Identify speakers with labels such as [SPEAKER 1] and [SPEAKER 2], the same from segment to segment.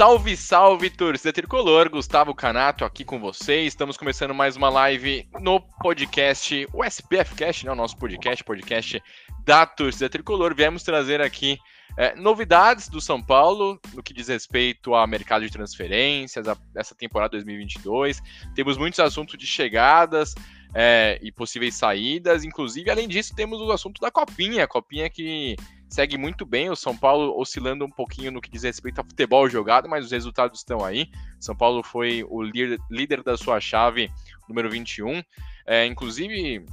[SPEAKER 1] Salve, salve, torcida tricolor! Gustavo Canato aqui com vocês. Estamos começando mais uma live no podcast, o SPF Cast, né? O nosso podcast, podcast da torcida tricolor. Viemos trazer aqui é, novidades do São Paulo no que diz respeito ao mercado de transferências, a, essa temporada 2022. Temos muitos assuntos de chegadas é, e possíveis saídas. Inclusive, além disso, temos o assunto da Copinha. A Copinha que segue muito bem. O São Paulo oscilando um pouquinho no que diz respeito ao futebol jogado, mas os resultados estão aí. São Paulo foi o líder da sua chave, número 21. É, inclusive,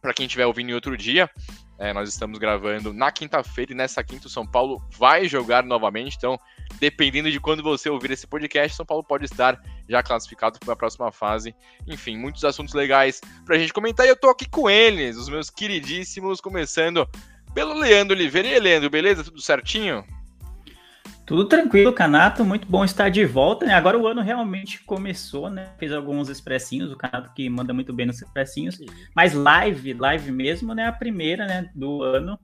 [SPEAKER 1] para quem estiver ouvindo em outro dia, é, nós estamos gravando na quinta-feira e nessa quinta o São Paulo vai jogar novamente. Então, dependendo de quando você ouvir esse podcast, São Paulo pode estar já classificado para a próxima fase. Enfim, muitos assuntos legais para a gente comentar. E eu estou aqui com eles, os meus queridíssimos, começando pelo Leandro Oliveira. E aí, Leandro, beleza? Tudo certinho?
[SPEAKER 2] Tudo tranquilo, Canato. Muito bom estar de volta. Né? Agora o ano realmente começou, né? Fez alguns expressinhos, o Canato que manda muito bem nos expressinhos. Mas live, live mesmo, né? A primeira, né? Do ano.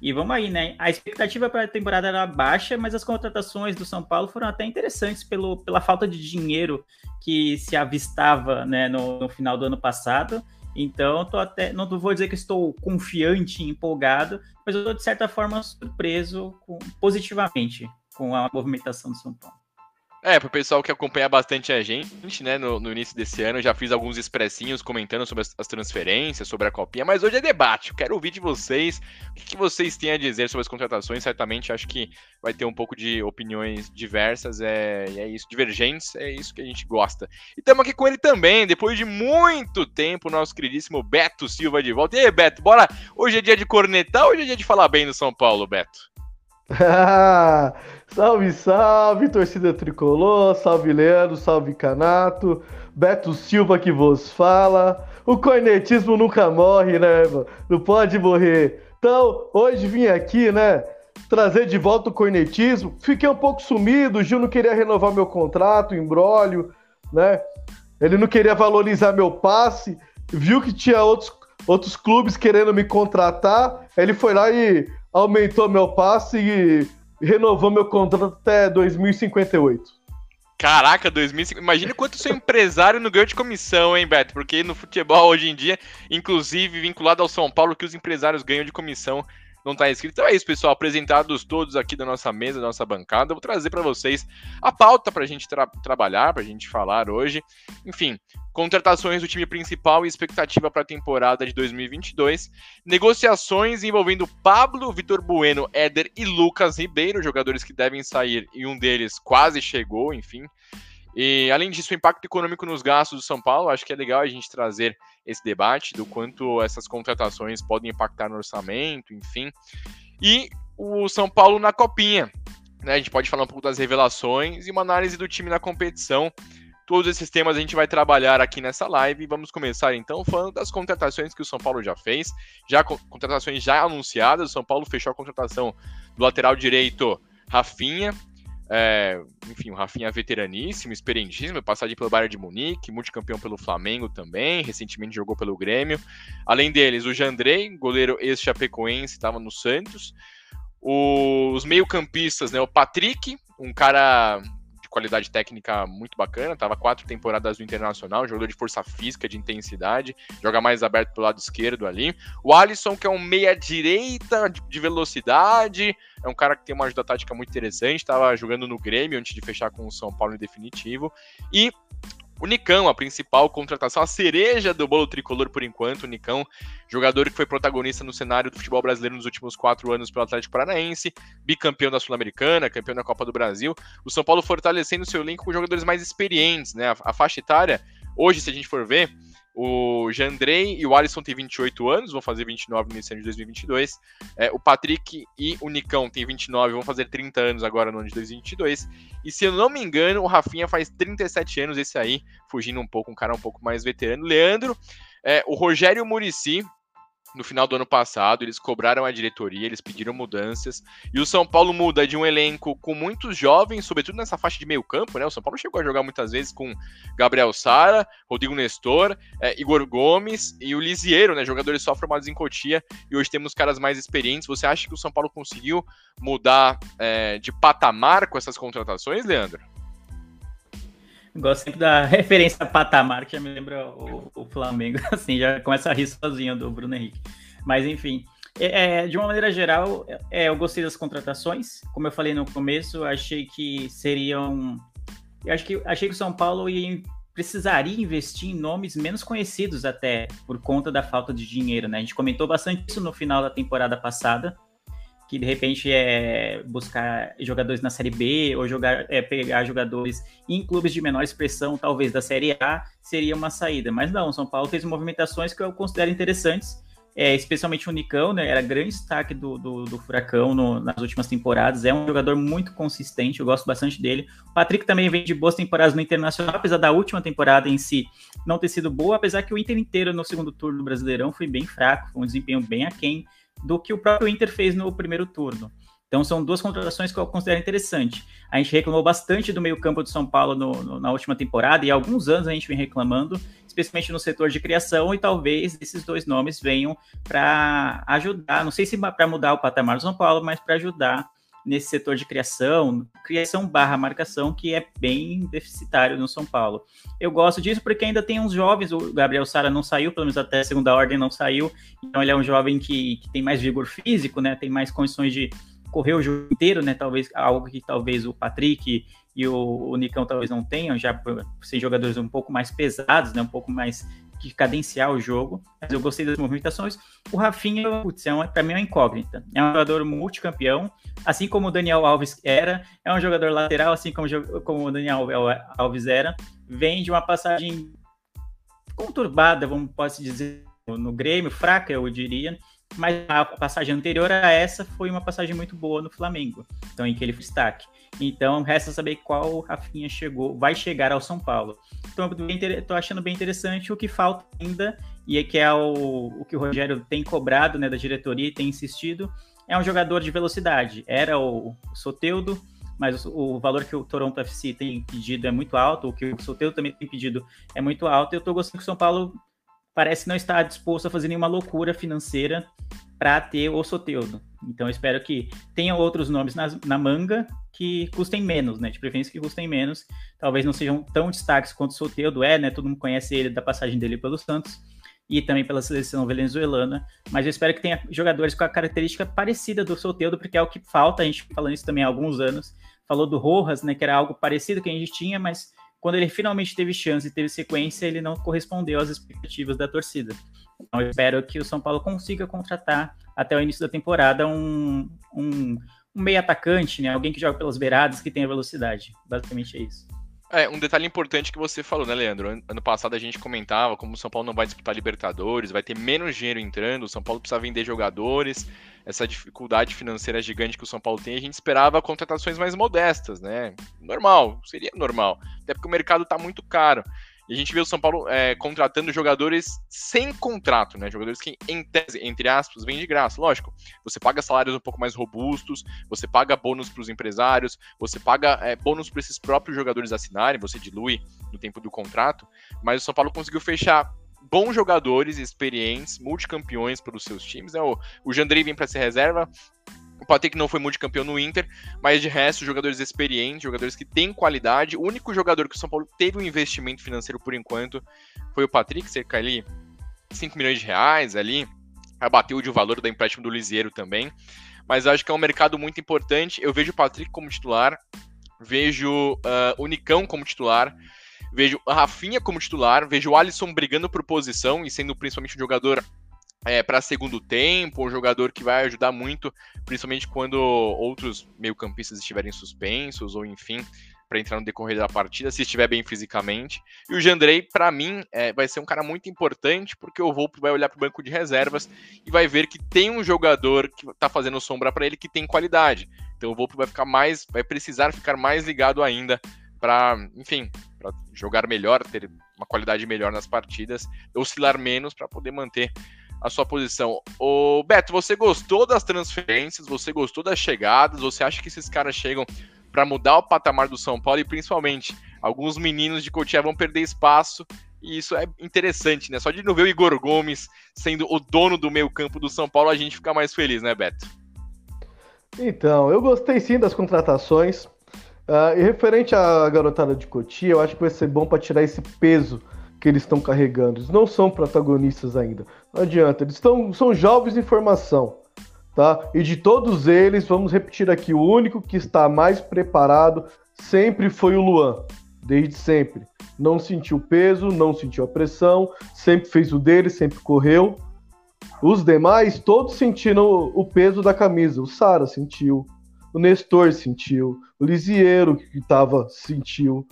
[SPEAKER 2] E vamos aí, né? A expectativa para a temporada era baixa, mas as contratações do São Paulo foram até interessantes pelo, pela falta de dinheiro que se avistava né, no, no final do ano passado. Então, tô até, não vou dizer que estou confiante, empolgado, mas eu estou de certa forma surpreso com, positivamente com a movimentação do São Paulo.
[SPEAKER 1] É, pro pessoal que acompanha bastante a gente, né, no, no início desse ano, eu já fiz alguns expressinhos comentando sobre as, as, transferências, sobre a copinha, mas hoje é debate, eu quero ouvir de vocês, o que, que, vocês têm a dizer sobre as contratações, certamente acho que vai ter um pouco de opiniões diversas, é, é isso, divergentes, é isso que a gente gosta. E estamos aqui com ele também, depois de muito tempo, nosso queridíssimo Beto Silva de volta. E aí, Beto, bora, hoje é dia de cornetar ou hoje é dia de falar bem do São Paulo, Beto?
[SPEAKER 3] salve, salve, torcida tricolor, salve Leandro, salve Canato, Beto Silva que vos fala. O cornetismo nunca morre, né, mano? Não pode morrer. Então, hoje vim aqui, né, trazer de volta o cornetismo. Fiquei um pouco sumido, o Gil não queria renovar meu contrato, embrólio, né? Ele não queria valorizar meu passe, viu que tinha outros, outros clubes querendo me contratar, ele foi lá e aumentou meu passe e renovou meu contrato até 2058.
[SPEAKER 1] Caraca, 2050. Imagina quanto seu empresário não ganhou de comissão, hein, Beto? Porque no futebol hoje em dia, inclusive vinculado ao São Paulo, que os empresários ganham de comissão não está inscrito. Então é isso, pessoal. Apresentados todos aqui da nossa mesa, da nossa bancada, vou trazer para vocês a pauta para a gente tra trabalhar, para a gente falar hoje. Enfim, contratações do time principal e expectativa para a temporada de 2022. Negociações envolvendo Pablo, Vitor Bueno, Éder e Lucas Ribeiro, jogadores que devem sair e um deles quase chegou, enfim. E além disso, o impacto econômico nos gastos do São Paulo, acho que é legal a gente trazer esse debate do quanto essas contratações podem impactar no orçamento, enfim. E o São Paulo na copinha. Né? A gente pode falar um pouco das revelações e uma análise do time na competição. Todos esses temas a gente vai trabalhar aqui nessa live vamos começar então falando das contratações que o São Paulo já fez, já contratações já anunciadas. O São Paulo fechou a contratação do lateral direito Rafinha, é, enfim, o Rafinha é veteraníssimo, experientíssimo, passagem pelo Bayern de Munique, multicampeão pelo Flamengo também, recentemente jogou pelo Grêmio. Além deles, o Jandrei, goleiro ex-chapecoense, estava no Santos. Os meio-campistas, né, o Patrick, um cara qualidade técnica muito bacana, tava quatro temporadas no Internacional, jogador de força física, de intensidade, joga mais aberto pelo lado esquerdo ali. O Alisson, que é um meia-direita de velocidade, é um cara que tem uma ajuda tática muito interessante, estava jogando no Grêmio antes de fechar com o São Paulo em definitivo. E o Nicão, a principal contratação, a cereja do bolo tricolor por enquanto. O Nicão, jogador que foi protagonista no cenário do futebol brasileiro nos últimos quatro anos pelo Atlético Paranaense, bicampeão da Sul-Americana, campeão da Copa do Brasil. O São Paulo fortalecendo seu elenco com jogadores mais experientes, né? A, a faixa etária, hoje, se a gente for ver, O Jandrei e o Alisson têm 28 anos, vão fazer 29 no início de 2022. É, o Patrick e o Nicão têm 29, vão fazer 30 anos agora no ano de 2022. E se eu não me engano, o Rafinha faz 37 anos, esse aí, fugindo um pouco, um cara um pouco mais veterano. Leandro, é, o Rogério Murici no final do ano passado, eles cobraram a diretoria, eles pediram mudanças, e o São Paulo muda de um elenco com muitos jovens, sobretudo nessa faixa de meio campo, né? O São Paulo chegou a jogar muitas vezes com Gabriel Sara, Rodrigo Nestor, é, Igor Gomes e o Lisiero, né? Jogadores só formados em Cotia, e hoje temos caras mais experientes. Você acha que o São Paulo conseguiu mudar é, de patamar com essas contratações, Leandro?
[SPEAKER 2] Gosto sempre da referência patamar, que já me lembra o, o, Flamengo, assim, já começa a rir sozinho do Bruno Henrique. Mas enfim, é, é, de uma maneira geral, é, eu gostei das contratações. Como eu falei no começo, achei que seriam. Eu acho que achei que o São Paulo ia, precisaria investir em nomes menos conhecidos até, por conta da falta de dinheiro, né? A gente comentou bastante isso no final da temporada passada que de repente é buscar jogadores na Série B ou jogar, é, pegar jogadores em clubes de menor expressão, talvez da Série A, seria uma saída. Mas não, São Paulo fez movimentações que eu considero interessantes, é, especialmente o Nicão, né? Era grande destaque do, do, do Furacão no, nas últimas temporadas. É um jogador muito consistente, eu gosto bastante dele. O Patrick também vem de boas temporadas no Internacional, apesar da última temporada em si não ter sido boa, apesar que o Inter inteiro no segundo turno do Brasileirão foi bem fraco, foi um desempenho bem aquém do que o próprio Inter fez no primeiro turno. Então são duas contratações que eu considero interessante. A gente reclamou bastante do meio-campo de São Paulo no, no, na última temporada e há alguns anos a gente vem reclamando, especialmente no setor de criação, e talvez esses dois nomes venham para ajudar, não sei se para mudar o patamar do São Paulo, mas para ajudar nesse setor de criação, criação barra marcação, que é bem deficitário no São Paulo. Eu gosto disso porque ainda tem uns jovens, o Gabriel Sara não saiu, pelo menos até a segunda ordem não saiu, então ele é um jovem que, que tem mais vigor físico, né, tem mais condições de correr o jogo inteiro, né, talvez algo que talvez o Patrick e o, o Nicão talvez não tenham, já ser jogadores um pouco mais pesados, né, um pouco mais de cadenciar o jogo, mas eu gostei das movimentações. O Rafinha, putz, é para mim é uma incógnita. É um jogador multicampeão, assim como o Daniel Alves era, é um jogador lateral, assim como, como o Daniel Alves era, vem de uma passagem conturbada, vamos pode dizer, no Grêmio, fraca, eu diria, mas a passagem anterior a essa foi uma passagem muito boa no Flamengo, então em que ele foi destaque. Então resta saber qual Rafinha chegou, vai chegar ao São Paulo. Então estou achando bem interessante o que falta ainda e é que é o, o que o Rogério tem cobrado, né, da diretoria e tem insistido, é um jogador de velocidade. Era o, Soteudo, mas o, o, valor que o Toronto FC tem pedido é muito alto, o que o Soteudo também tem pedido é muito alto. Eu estou gostando que o São Paulo parece não estar disposto a fazer nenhuma loucura financeira para ter o Soteudo. Então espero que tenha outros nomes na, na, manga que custem menos, né? De preferência que custem menos. Talvez não sejam tão destaques quanto o Soteudo é, né? Todo mundo conhece ele da passagem dele pelo Santos e também pela seleção venezuelana. Mas eu espero que tenha jogadores com a característica parecida do Soteudo, porque é o que falta. A gente falando isso também há alguns anos. Falou do Rojas, né? Que era algo parecido que a gente tinha, mas quando ele finalmente teve chance e teve sequência, ele não correspondeu às expectativas da torcida. Então, eu espero que o São Paulo consiga contratar até o início da temporada um, um, um meio atacante, né? Alguém que joga pelas beiradas, que tenha velocidade. Basicamente é isso.
[SPEAKER 1] É, um detalhe importante que você falou, né, Leandro? Ano passado a gente comentava como o São Paulo não vai disputar Libertadores, vai ter menos dinheiro entrando, o São Paulo precisa vender jogadores, essa dificuldade financeira gigante que o São Paulo tem, a gente esperava contratações mais modestas, né? Normal, seria normal. Até porque o mercado está muito caro. E a gente vê o São Paulo é, contratando jogadores sem contrato, né? Jogadores que, em tese, entre aspas, vêm de graça. Lógico, você paga salários um pouco mais robustos, você paga bônus para os empresários, você paga é, bônus para esses próprios jogadores assinarem, você dilui no tempo do contrato, mas o São Paulo conseguiu fechar bons jogadores experientes, multicampeões pelos seus times. Né? O, o Jandrei vem para ser reserva, o Patrick não foi multicampeão no Inter, mas de resto, jogadores experientes, jogadores que têm qualidade. O único jogador que o São Paulo teve um investimento financeiro por enquanto foi o Patrick, cerca ali 5 milhões de reais ali. Abateu de o valor do empréstimo do Lisieiro também. Mas acho que é um mercado muito importante. Eu vejo o Patrick como titular, vejo uh, o Nicão como titular, vejo a Rafinha como titular, vejo o Alisson brigando por posição e sendo principalmente um jogador é, para segundo tempo, um jogador que vai ajudar muito, principalmente quando outros meio-campistas estiverem suspensos, ou enfim, entrar no decorrer da partida, se estiver bem fisicamente. E o Jandrei, para mim, é, vai ser um cara muito importante, porque o Volpe vai olhar para o banco de reservas e vai ver que tem um jogador que está fazendo sombra para ele que tem qualidade. Então o Volpe vai ficar mais, vai precisar ficar mais ligado ainda para, enfim, para jogar melhor, ter uma qualidade melhor nas partidas, oscilar menos para poder manter a sua posição. O Beto, você gostou das transferências? Você gostou das chegadas? Você acha que esses caras chegam para mudar o patamar do São Paulo e principalmente alguns meninos de Cotia vão perder espaço e isso é interessante, né? Só de não ver o Igor Gomes sendo o dono do meio campo do São Paulo, a gente fica mais feliz, né, Beto?
[SPEAKER 3] Então, eu gostei sim das contratações. Uh, e referente à garotada de Cotia, eu acho que vai ser bom para tirar esse peso que eles estão carregando. Eles não são protagonistas ainda. Não adianta, eles estão, são jovens em formação. Tá? E de todos eles, vamos repetir aqui, o único que está mais preparado sempre foi o Luan, desde sempre. Não sentiu peso, não sentiu a pressão, sempre fez o dele, sempre correu. Os demais, todos sentiram o peso da camisa. O Sara sentiu, o Nestor sentiu, o Lisiero, que estava, sentiu.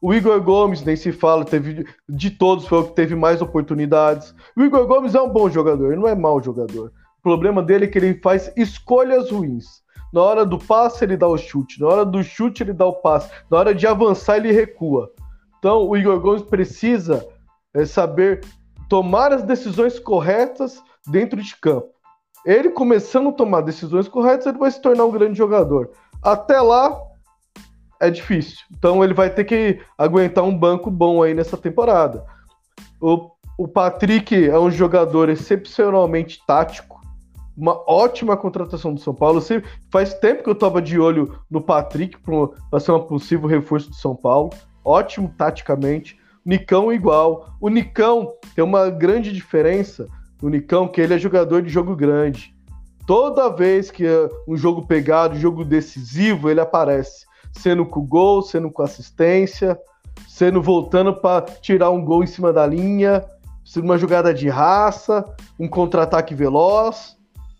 [SPEAKER 3] O Igor Gomes, nem se fala, teve de todos foi o que teve mais oportunidades. O Igor Gomes é um bom jogador, ele não é mau jogador. O problema dele é que ele faz escolhas ruins. Na hora do passe, ele dá o chute. Na hora do chute, ele dá o passe. Na hora de avançar, ele recua. Então, o Igor Gomes precisa é, saber tomar as decisões corretas dentro de campo. Ele começando a tomar decisões corretas, ele vai se tornar um grande jogador. Até lá, é difícil. Então, ele vai ter que aguentar um banco bom aí nessa temporada. O, o Patrick é um jogador excepcionalmente tático uma ótima contratação do São Paulo. Sempre, faz tempo que eu estava de olho no Patrick para ser um possível reforço do São Paulo. Ótimo taticamente. Nicão igual. O Nicão tem uma grande diferença. O Nicão que ele é jogador de jogo grande. Toda vez que é um jogo pegado, jogo decisivo, ele aparece. Sendo com gol, sendo com assistência, sendo voltando para tirar um gol em cima da linha, sendo uma jogada de raça, um contra-ataque veloz.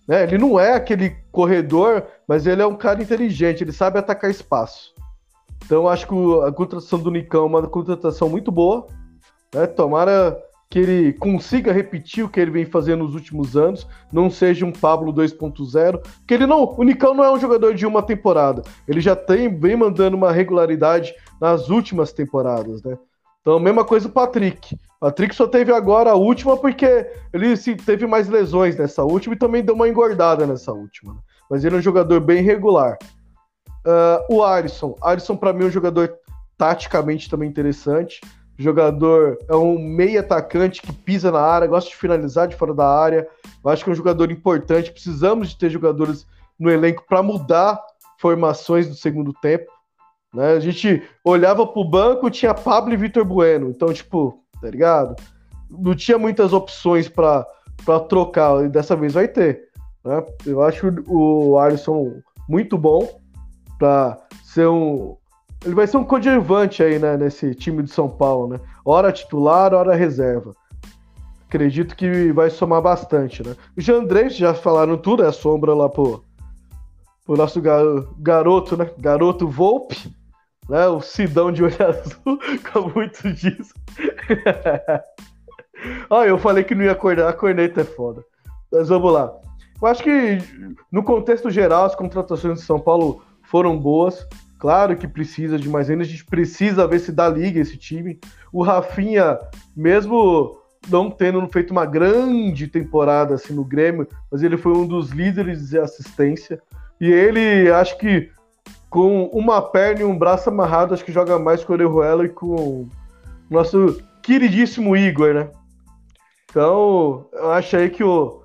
[SPEAKER 3] Né? Ele não é aquele corredor, mas ele é um cara inteligente, ele sabe atacar espaço. Então acho que a contratação do Nicão é uma contratação muito boa. Né? Tomara que ele consiga repetir o que ele vem fazendo nos últimos anos, não seja um Pablo 2.0, que ele não, o Nicão não é um jogador de uma temporada, ele já tem vem mandando uma regularidade nas últimas temporadas, né? Então, mesma coisa o Patrick. Patrick só teve agora a última porque ele se, teve mais lesões nessa última e também deu uma engordada nessa última. Né? Mas ele é um jogador bem regular. Uh, o Alisson. Alisson, para mim, é um jogador taticamente também interessante. Jogador é um meio atacante que pisa na área, gosta de finalizar de fora da área. Eu acho que é um jogador importante. Precisamos de ter jogadores no elenco para mudar formações do segundo tempo. Né? A gente olhava pro banco, tinha Pablo e Vitor Bueno. Então, tipo, tá ligado? Não tinha muitas opções para trocar, e dessa vez vai ter. Né? Eu acho o Alisson muito bom para ser um. Ele vai ser um coadjuvante aí, né, nesse time de São Paulo, né? Hora titular, hora reserva. Acredito que vai somar bastante, né? O Jandrei, já falaram tudo, é sombra lá pro, pro nosso garoto, né? Garoto Volpe né? O Sidão de olho azul, como muitos dizem. Olha, eu falei que não ia acordar, a corneta é foda. Mas vamos lá. Eu acho que, no contexto geral, as contratações de São Paulo foram boas. Claro que precisa de mais ainda, a gente precisa ver se dá liga esse time. O Rafinha, mesmo não tendo feito uma grande temporada assim no Grêmio, mas ele foi um dos líderes de assistência. E ele, acho que com uma perna e um braço amarrado, acho que joga mais com o Orejuela e com o nosso queridíssimo Igor, né? Então, eu acho aí que, o,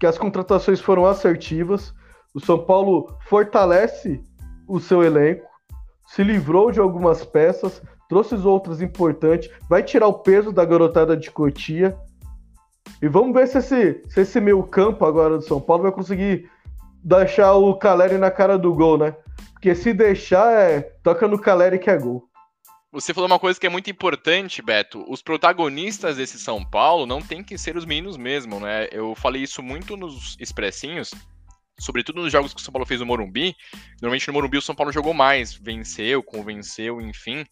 [SPEAKER 3] que as contratações foram assertivas. O São Paulo fortalece o seu elenco, se livrou de algumas peças, trouxe outras importantes, vai tirar o peso da garotada de Cotia. E vamos ver se esse, se esse meio campo agora do São Paulo vai conseguir deixar o Caleri na cara do gol, né? Porque se deixar, é, toca no Caleri que é gol.
[SPEAKER 1] Você falou uma coisa que é muito importante, Beto. Os protagonistas desse São Paulo não tem que ser os meninos mesmo, né? Eu falei isso muito nos expressinhos, sobretudo nos jogos que o São Paulo fez no Morumbi, normalmente no Morumbi o São Paulo jogou mais, venceu, convenceu, enfim.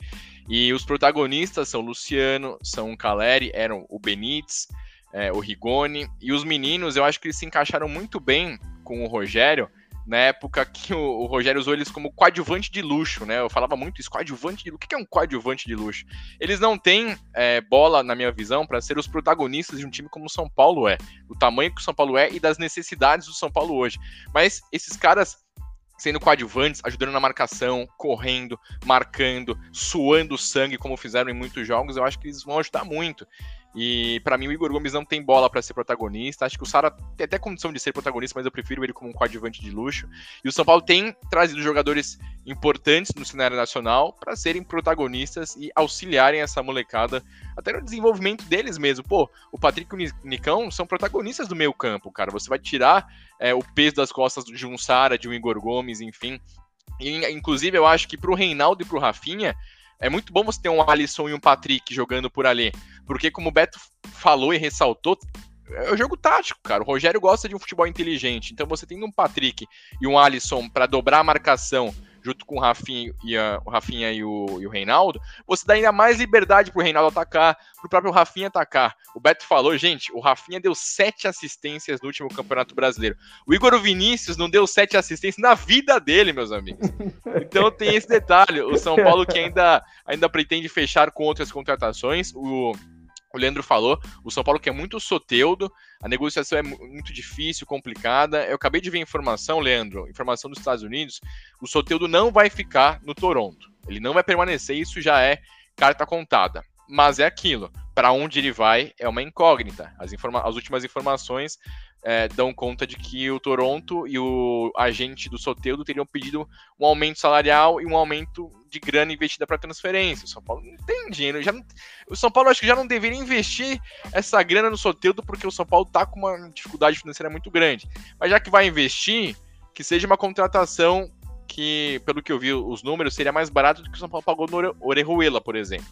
[SPEAKER 1] E os protagonistas são Luciano, são Caleri, eram o Benítez, é, o Rigoni, e os meninos, eu acho que eles se encaixaram muito bem com o Rogério, na época que o, o, Rogério usou eles como coadjuvante de luxo, né? Eu falava muito isso, coadjuvante de luxo. O que é um coadjuvante de luxo? Eles não têm é, bola, na minha visão, para ser os protagonistas de um time como o São Paulo é, do tamanho que o São Paulo é e das necessidades do São Paulo hoje. Mas esses caras sendo coadjuvantes, ajudando na marcação, correndo, marcando, suando sangue, como fizeram em muitos jogos, eu acho que eles vão ajudar muito. E para mim o Igor Gomes não tem bola para ser protagonista. Acho que o Sara tem até condição de ser protagonista, mas eu prefiro ele como um coadjuvante de luxo. E o São Paulo tem trazido jogadores importantes no cenário nacional para serem protagonistas e auxiliarem essa molecada até no desenvolvimento deles mesmo. Pô, o Patrick e o Nicão são protagonistas do meio campo, cara. Você vai tirar é, o peso das costas de um Sara, de um Igor Gomes, enfim. E, inclusive, eu acho que pro Reinaldo e pro Rafinha é muito bom você ter um Alisson e um Patrick jogando por ali. Porque, como o Beto falou e ressaltou, é o jogo tático, cara. O Rogério gosta de um futebol inteligente. Então, você tendo um Patrick e um Alisson para dobrar a marcação junto com o Rafinha e, a, o, Rafinha e, o, e o Reinaldo, você dá ainda mais liberdade pro Reinaldo atacar, pro próprio Rafinha atacar. O Beto falou, gente, o Rafinha deu sete assistências no último Campeonato Brasileiro. O Igor Vinícius não deu sete assistências na vida dele, meus amigos. Então tem esse detalhe. O São Paulo que ainda, ainda pretende fechar com outras contratações. O o Leandro falou, o São Paulo quer muito soteudo, a negociação é muito difícil, complicada. Eu acabei de ver informação, Leandro, informação dos Estados Unidos, o soteudo não vai ficar no Toronto. Ele não vai permanecer, isso já é carta contada. Mas é aquilo, para onde ele vai é uma incógnita. As, as últimas informações é, dão conta de que o Toronto e o agente do Soteudo teriam pedido um aumento salarial e um aumento de grana investida para transferência. O São Paulo não tem dinheiro. Já não, o São Paulo acho que já não deveria investir essa grana no Soteudo porque o São Paulo está com uma dificuldade financeira muito grande. Mas já que vai investir, que seja uma contratação que, pelo que eu vi os números, seria mais barato do que o São Paulo pagou no Orejuela, por exemplo.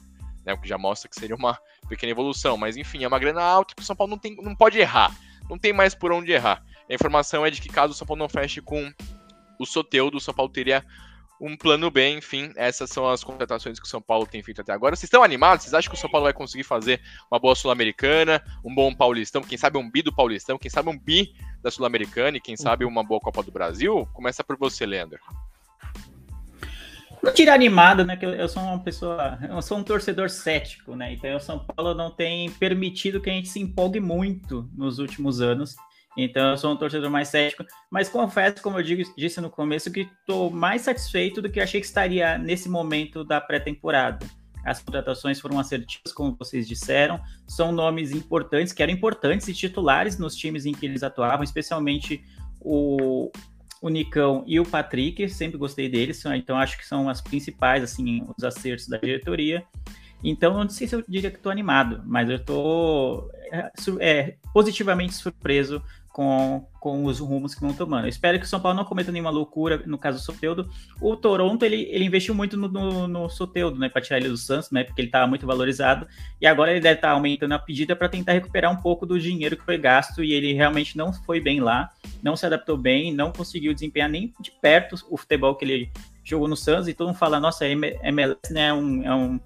[SPEAKER 1] Né, o que já mostra que seria uma pequena evolução. Mas enfim, é uma grana alta que o São Paulo não, tem, não pode errar não tem mais por onde errar. A informação é de que caso o São Paulo não feche com o Soteudo, o São Paulo teria um plano B, enfim, essas são as contratações que o São Paulo tem feito até agora. Vocês estão animados? Vocês acham que o São Paulo vai conseguir fazer uma boa Sul-Americana, um bom Paulistão, quem sabe um bi do Paulistão, quem sabe um bi da Sul-Americana e quem sabe uma boa Copa do Brasil? Começa por você, Leandro.
[SPEAKER 2] Não tira animado, né? Que eu, sou uma pessoa, eu sou um torcedor cético, né? Então o São Paulo não tem permitido que a gente se empolgue muito nos últimos anos. Então eu sou um torcedor mais cético, mas confesso, como eu digo, disse no começo, que estou mais satisfeito do que achei que estaria nesse momento da pré-temporada. As contratações foram assertivas, como vocês disseram, são nomes importantes, que eram importantes e titulares nos times em que eles atuavam, especialmente o, o Nicão e o Patrick, sempre gostei deles, então acho que são as principais, assim, os acertos da diretoria. Então, não sei se eu diria que estou animado, mas eu estou é, é, positivamente surpreso com, com os rumos que vão tomando. Eu espero que o São Paulo não cometa nenhuma loucura, no caso do Soteudo. O Toronto, ele, ele investiu muito no, no, no Soteudo, né, para tirar ele do Santos, né, porque ele estava muito valorizado, e agora ele deve estar tá aumentando a pedida para tentar recuperar um pouco do dinheiro que foi gasto, e ele realmente não foi bem lá, não se adaptou bem, não conseguiu desempenhar nem de perto o futebol que ele jogou no Santos, e todo mundo fala, nossa, MLS né, é, um, é, um,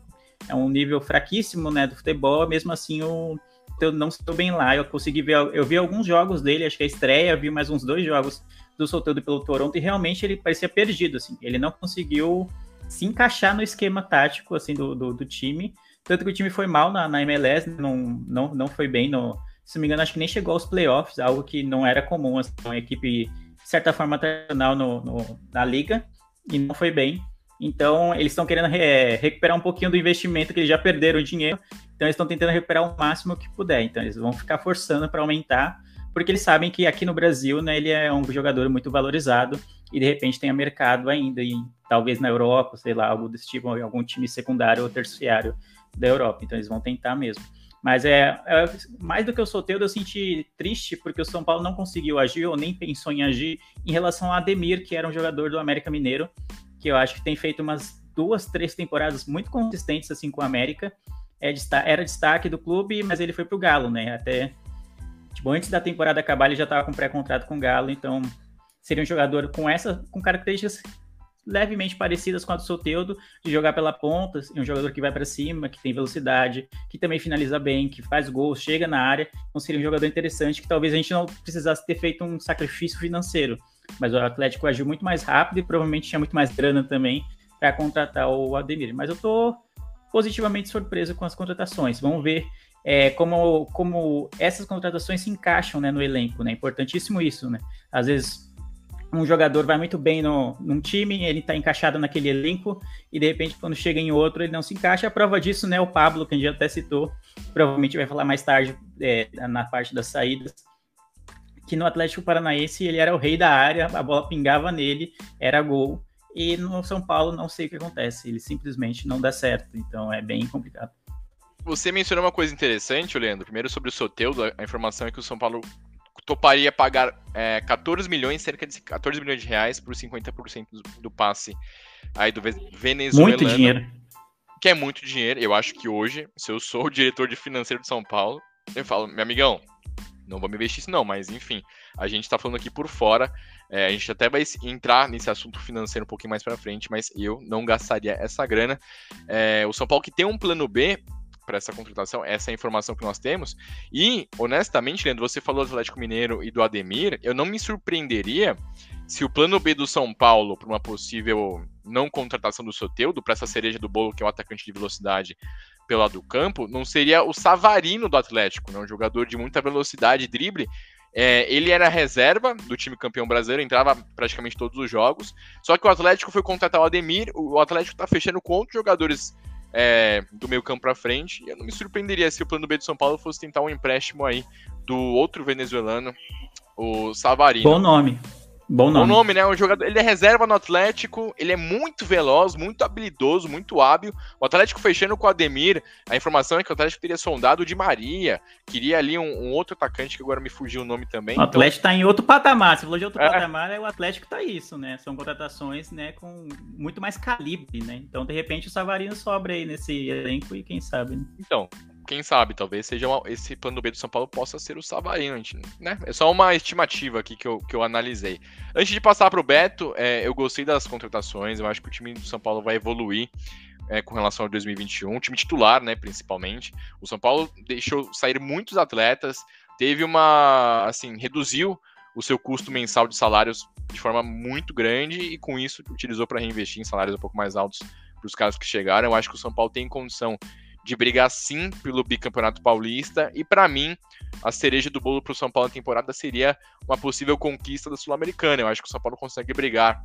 [SPEAKER 2] é um nível fraquíssimo, né, do futebol, mesmo assim o eu não estou bem lá. Eu consegui ver, eu vi alguns jogos dele, acho que a estreia, vi mais uns dois jogos do Soteldo pelo Toronto e realmente ele parecia perdido, assim. Ele não conseguiu se encaixar no esquema tático, assim, do, do, do time. Tanto que o time foi mal na, na MLS, não, não, não foi bem no... Se não me engano, acho que nem chegou aos playoffs, algo que não era comum, assim, uma equipe, de certa forma, tradicional no, no na liga, e não foi bem. Então, eles estão querendo re recuperar um pouquinho do investimento que eles já perderam dinheiro. Então, eles estão tentando recuperar o máximo que puder. Então, eles vão ficar forçando para aumentar, porque eles sabem que aqui no Brasil, né, ele é um jogador muito valorizado e de repente tem mercado ainda, e talvez na Europa, sei lá, algo desse tipo, algum time secundário ou terciário da Europa. Então, eles vão tentar mesmo. Mas é, é, mais do que o solteiro, eu senti triste porque o São Paulo não conseguiu agir ou nem pensou em agir em relação a Ademir, que era um jogador do América Mineiro, que eu acho que tem feito umas duas, três temporadas muito consistentes assim com o América. É, era destaque do clube, mas ele foi pro Galo, né? Até tipo, antes da temporada acabar, ele já estava com pré-contrato com o Galo, então seria um jogador com essa com características levemente parecidas com a do Soteudo, de jogar pela ponta, um jogador que vai para cima, que tem velocidade, que também finaliza bem, que faz gols, chega na área. Então seria um jogador interessante que talvez a gente não precisasse ter feito um sacrifício financeiro. Mas o Atlético agiu muito mais rápido e provavelmente tinha muito mais grana também para contratar o Ademir. Mas eu estou positivamente surpreso com as contratações. Vamos ver é, como, como essas contratações se encaixam né, no elenco. É né? importantíssimo isso. Né? Às vezes um jogador vai muito bem no, num time, ele está encaixado naquele elenco, e de repente, quando chega em outro, ele não se encaixa. A prova disso, né, o Pablo, que a gente até citou, provavelmente vai falar mais tarde é, na parte das saídas, que no Atlético Paranaense ele era o rei da área, a bola pingava nele, era gol. E no São Paulo não sei o que acontece, ele simplesmente não dá certo, então é bem complicado.
[SPEAKER 1] Você mencionou uma coisa interessante, Leandro. Primeiro sobre o Soteudo, a informação é que o São Paulo toparia pagar é, 14 milhões, cerca de 14 milhões de reais por 50% do, do passe aí do venezuelano.
[SPEAKER 2] Muito dinheiro.
[SPEAKER 1] Que é muito dinheiro. Eu acho que hoje, se eu sou o diretor de financeiro de São Paulo, eu falo, meu amigão, não vou me investir isso não, mas enfim, a gente tá falando aqui por fora, é, a gente até vai entrar nesse assunto financeiro um pouquinho mais para frente, mas eu não gastaria essa grana. É, o São Paulo que tem um plano B, para essa contratação, essa é a informação que nós temos. E, honestamente, Leandro, você falou do Atlético Mineiro e do Ademir, eu não me surpreenderia se o plano B do São Paulo para uma possível não contratação do Soteudo, para essa cereja do bolo, que é o atacante de velocidade pelo lado do campo, não seria o Savarino do Atlético, né? um jogador de muita velocidade drible. É, ele era reserva do time campeão brasileiro, entrava praticamente todos os jogos. Só que o Atlético foi contratar o Ademir, o Atlético está fechando com outros jogadores é, do meio campo para frente. E eu não me surpreenderia se o plano B do São Paulo fosse tentar um empréstimo aí do outro venezuelano, o Savarino.
[SPEAKER 2] Bom nome. Bom nome.
[SPEAKER 1] Bom nome, né? Um jogador, ele é reserva no Atlético, ele é muito veloz, muito habilidoso, muito hábil. O Atlético fechando com o Ademir, a informação é que o Atlético teria sondado o Di Maria, queria ali um, um outro atacante que agora me fugiu o nome também.
[SPEAKER 2] O Atlético então... tá em outro patamar. Se falou de outro é. patamar, é o Atlético tá isso, né? São contratações, né, com muito mais calibre, né? Então, de repente, o Savarino sobra aí nesse elenco e quem sabe, né?
[SPEAKER 1] Então, quem sabe, talvez seja uma, esse plano B do São Paulo possa ser o Savarino, né? É só uma estimativa aqui que eu, que eu analisei. Antes de passar para o Beto, é, eu gostei das contratações, eu acho que o time do São Paulo vai evoluir é, com relação ao 2021, time titular, né, principalmente. O São Paulo deixou sair muitos atletas, teve uma, assim, reduziu o seu custo mensal de salários de forma muito grande e com isso utilizou para reinvestir em salários um pouco mais altos para os caras que chegaram. Eu acho que o São Paulo tem condição de brigar sim pelo bicampeonato paulista. E para mim, a cereja do bolo para o São Paulo na temporada seria uma possível conquista da Sul-Americana. Eu acho que o São Paulo consegue brigar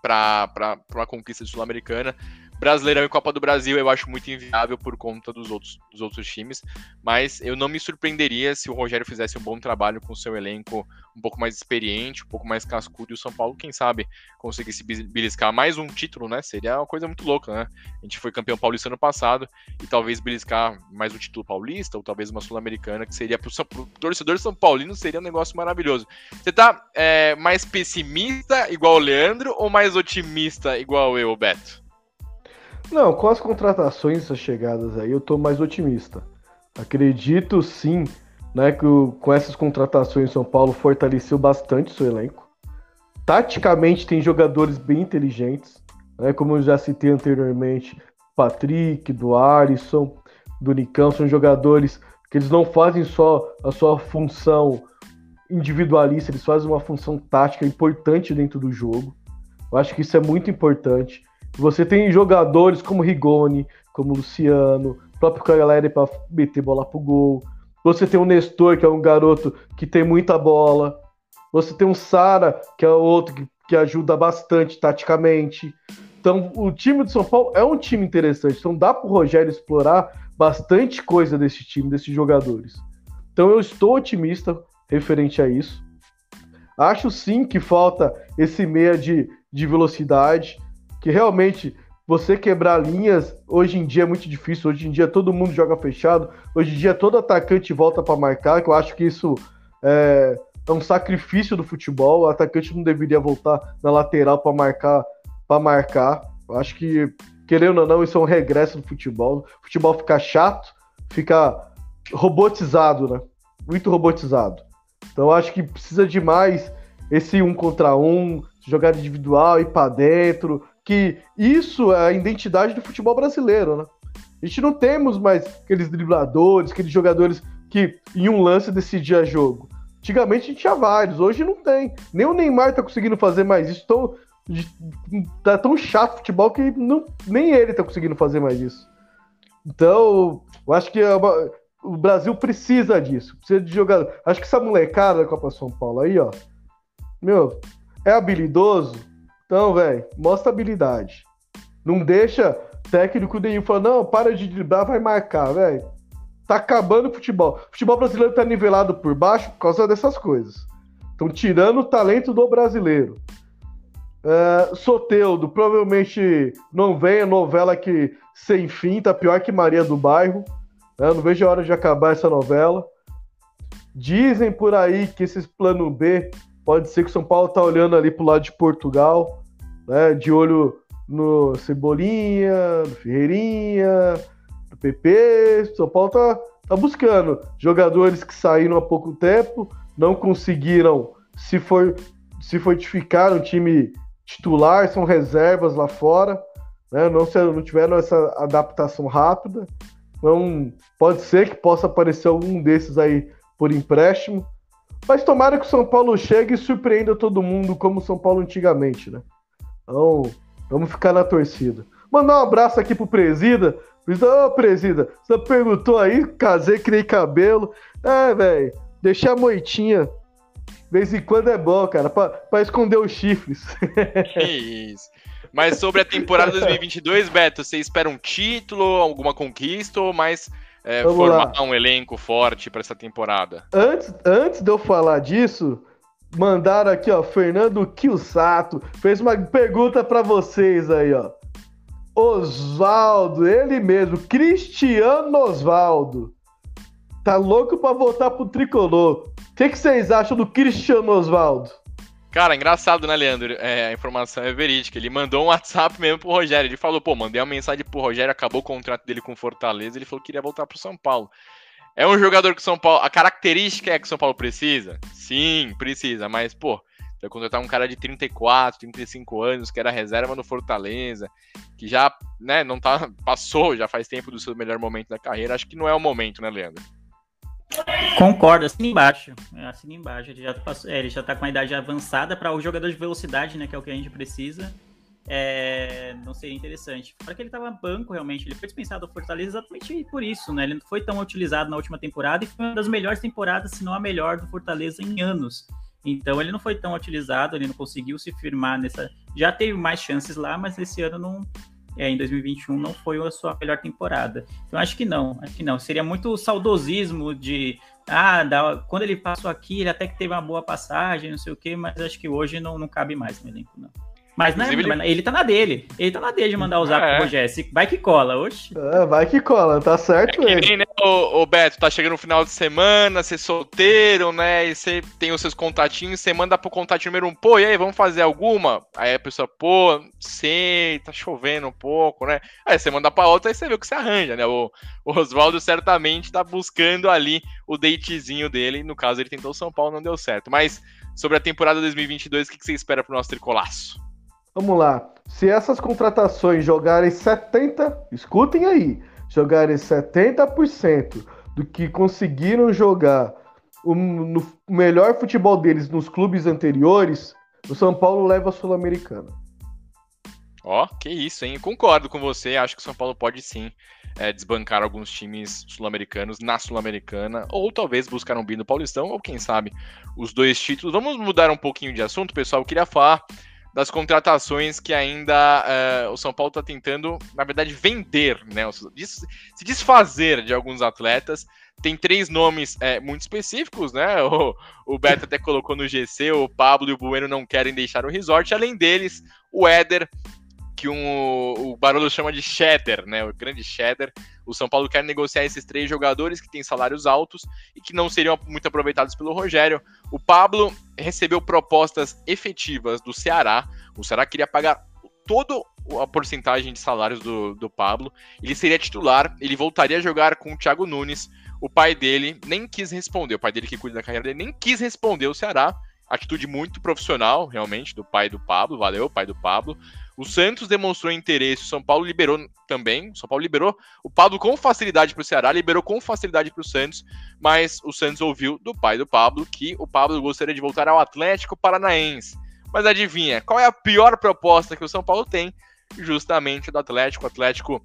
[SPEAKER 1] para uma conquista sul-americana. Brasileirão e Copa do Brasil eu acho muito inviável por conta dos outros, dos outros times, mas eu não me surpreenderia se o Rogério fizesse um bom trabalho com seu elenco um pouco mais experiente, um pouco mais cascudo e o São Paulo, quem sabe, conseguisse beliscar mais um título, né? Seria uma coisa muito louca, né? A gente foi campeão paulista ano passado e talvez beliscar mais um título paulista ou talvez uma sul-americana, que seria para o torcedor São Paulino seria um negócio maravilhoso. Você tá é, mais pessimista igual o Leandro ou mais otimista igual eu, Beto?
[SPEAKER 3] Não, com as contratações, essas chegadas aí, eu tô mais otimista. Acredito sim, né, que o, com essas contratações São Paulo fortaleceu bastante seu elenco. Taticamente tem jogadores bem inteligentes, né, como eu já citei anteriormente, Patrick, do Alisson, do Nicão, são jogadores que eles não fazem só a sua função individualista, eles fazem uma função tática importante dentro do jogo. Eu acho que isso é muito importante. Você tem jogadores como Rigoni, como Luciano, próprio Cagliari para meter bola pro gol. Você tem o Nestor, que é um garoto que tem muita bola. Você tem o Sara, que é outro que, que ajuda bastante taticamente. Então, o time do São Paulo é um time interessante. Então, dá para o Rogério explorar bastante coisa desse time, desses jogadores. Então, eu estou otimista referente a isso. Acho sim que falta esse meia de, de velocidade que realmente você quebrar linhas hoje em dia é muito difícil. Hoje em dia todo mundo joga fechado. Hoje em dia todo atacante volta para marcar, que eu acho que isso é, é, um sacrifício do futebol. O atacante não deveria voltar na lateral para marcar, para marcar. Eu acho que querendo ou não, isso é um regresso do futebol. O futebol fica chato, fica robotizado, né? Muito robotizado. Então eu acho que precisa de mais esse um contra um, jogada individual, ir para dentro, que isso é a identidade do futebol brasileiro, né? A gente não temos mais aqueles dribladores, aqueles jogadores que em um lance decidia jogo. Antigamente a gente tinha vários, hoje não tem. Nem o Neymar tá conseguindo fazer mais isso. Tô, tá tão chato o futebol que não, nem ele tá conseguindo fazer mais isso. Então, eu acho que é uma, o Brasil precisa disso. Precisa de jogador. Acho que essa molecada da Copa São Paulo aí, ó. Meu, é habilidoso? Então, velho, mostra habilidade. Não deixa técnico nenhum falar, não, para de driblar, vai marcar, velho. Tá acabando o futebol. O futebol brasileiro tá nivelado por baixo por causa dessas coisas. Estão tirando o talento do brasileiro. Uh, Soteudo, provavelmente não vem a novela que sem fim, tá pior que Maria do Bairro. Né? Não vejo a hora de acabar essa novela. Dizem por aí que esse plano B pode ser que o São Paulo tá olhando ali pro lado de Portugal, né? De olho no Cebolinha, no Ferreirinha, no PP. São Paulo tá, tá buscando jogadores que saíram há pouco tempo, não conseguiram se, for, se fortificar no time titular, são reservas lá fora, né? não, se, não tiveram essa adaptação rápida. Então, pode ser que possa aparecer algum desses aí por empréstimo. Mas tomara que o São Paulo chegue e surpreenda todo mundo como o São Paulo antigamente, né? Então, vamos ficar na torcida. Mandar um abraço aqui pro Presida. Ô, oh, Presida, você perguntou aí, casei, criei cabelo. É, velho, deixar a moitinha vez em quando é bom, cara, pra, pra esconder os chifres.
[SPEAKER 1] Que isso. Mas sobre a temporada 2022, Beto, você espera um título, alguma conquista ou mais é, formar lá. um elenco forte para essa temporada?
[SPEAKER 3] Antes, antes de eu falar disso, mandaram aqui, ó, Fernando Kilsato fez uma pergunta para vocês aí, ó. Osvaldo, ele mesmo, Cristiano Osvaldo. Tá louco para voltar pro tricolor. O que, que, vocês acham do Cristiano Osvaldo?
[SPEAKER 1] Cara, engraçado, né, Leandro? É, a informação é verídica. Ele mandou um WhatsApp mesmo pro Rogério. Ele falou, pô, mandei uma mensagem pro Rogério, acabou o contrato dele com Fortaleza. Ele falou que queria voltar pro São Paulo. É um jogador que São Paulo. A característica é que São Paulo precisa? Sim, precisa, mas, pô, vai contratar um cara de 34, 35 anos, que era reserva no Fortaleza, que já, né, não tá. Passou, já faz tempo do seu melhor momento da carreira. Acho que não é o momento, né, Leandro?
[SPEAKER 2] Concordo, assina embaixo. É, assina embaixo. Ele já, passou, é, ele já tá com uma idade avançada para o jogador de velocidade, né? Que é o que a gente precisa. É, não seria interessante. Para que ele estava banco, realmente. Ele foi dispensado do Fortaleza exatamente por isso, né? Ele não foi tão utilizado na última temporada e foi uma das melhores temporadas, se não a melhor do Fortaleza em anos. Então ele não foi tão utilizado, ele não conseguiu se firmar nessa. Já teve mais chances lá, mas esse ano não, é, em 2021 não foi a sua melhor temporada. Então acho que não, acho que não. Seria muito saudosismo de ah, da, quando ele passou aqui, ele até que teve uma boa passagem, não sei o quê, mas acho que hoje não, não cabe mais no elenco, não. Mas né, ele... ele tá na dele. Ele tá na dele de mandar o zap é. pro Rogério. Vai que cola, oxe.
[SPEAKER 3] É, vai que cola, tá certo
[SPEAKER 1] é ele. Nem, né, o, o, Beto, tá chegando no final de semana, você solteiro, né? E você tem os seus contatinhos, você manda pro contato número um, pô, e aí, vamos fazer alguma? Aí a pessoa, pô, sei, tá chovendo um pouco, né? Aí você manda pra outra e você vê o que você arranja, né? O, o Oswaldo certamente tá buscando ali o datezinho dele. No caso, ele tentou São Paulo, não deu certo. Mas sobre a temporada 2022, o que, que você espera pro nosso tricolaço?
[SPEAKER 3] Vamos lá. Se essas contratações jogarem 70%, escutem aí, jogarem 70% do que conseguiram jogar o, no melhor futebol deles nos clubes anteriores, o São Paulo leva a Sul-Americana.
[SPEAKER 1] Ó, oh, que isso, hein? Concordo com você. Acho que o São Paulo pode sim é, desbancar alguns times sul-americanos na Sul-Americana, ou talvez buscar um bi no Paulistão, ou quem sabe os dois títulos. Vamos mudar um pouquinho de assunto, pessoal. Eu queria falar das contratações que ainda uh, o São Paulo está tentando, na verdade, vender, né? Se desfazer de alguns atletas. Tem três nomes é, muito específicos, né? O, o Beto até colocou no GC, o Pablo e o Bueno não querem deixar o resort. Além deles, o Éder, que um, o Barolo chama de Cheddar, né? O grande Cheddar. O São Paulo quer negociar esses três jogadores que têm salários altos e que não seriam muito aproveitados pelo Rogério. O Pablo recebeu propostas efetivas do Ceará. O Ceará queria pagar toda a porcentagem de salários do, do Pablo. Ele seria titular, ele voltaria a jogar com o Thiago Nunes. O pai dele nem quis responder, o pai dele que cuida da carreira dele nem quis responder o Ceará atitude muito profissional, realmente, do pai do Pablo. Valeu, pai do Pablo. O Santos demonstrou interesse, o São Paulo liberou também. O São Paulo liberou o Pablo com facilidade para o Ceará, liberou com facilidade para o Santos, mas o Santos ouviu do pai do Pablo que o Pablo gostaria de voltar ao Atlético Paranaense. Mas adivinha, qual é a pior proposta que o São Paulo tem? Justamente do Atlético. O Atlético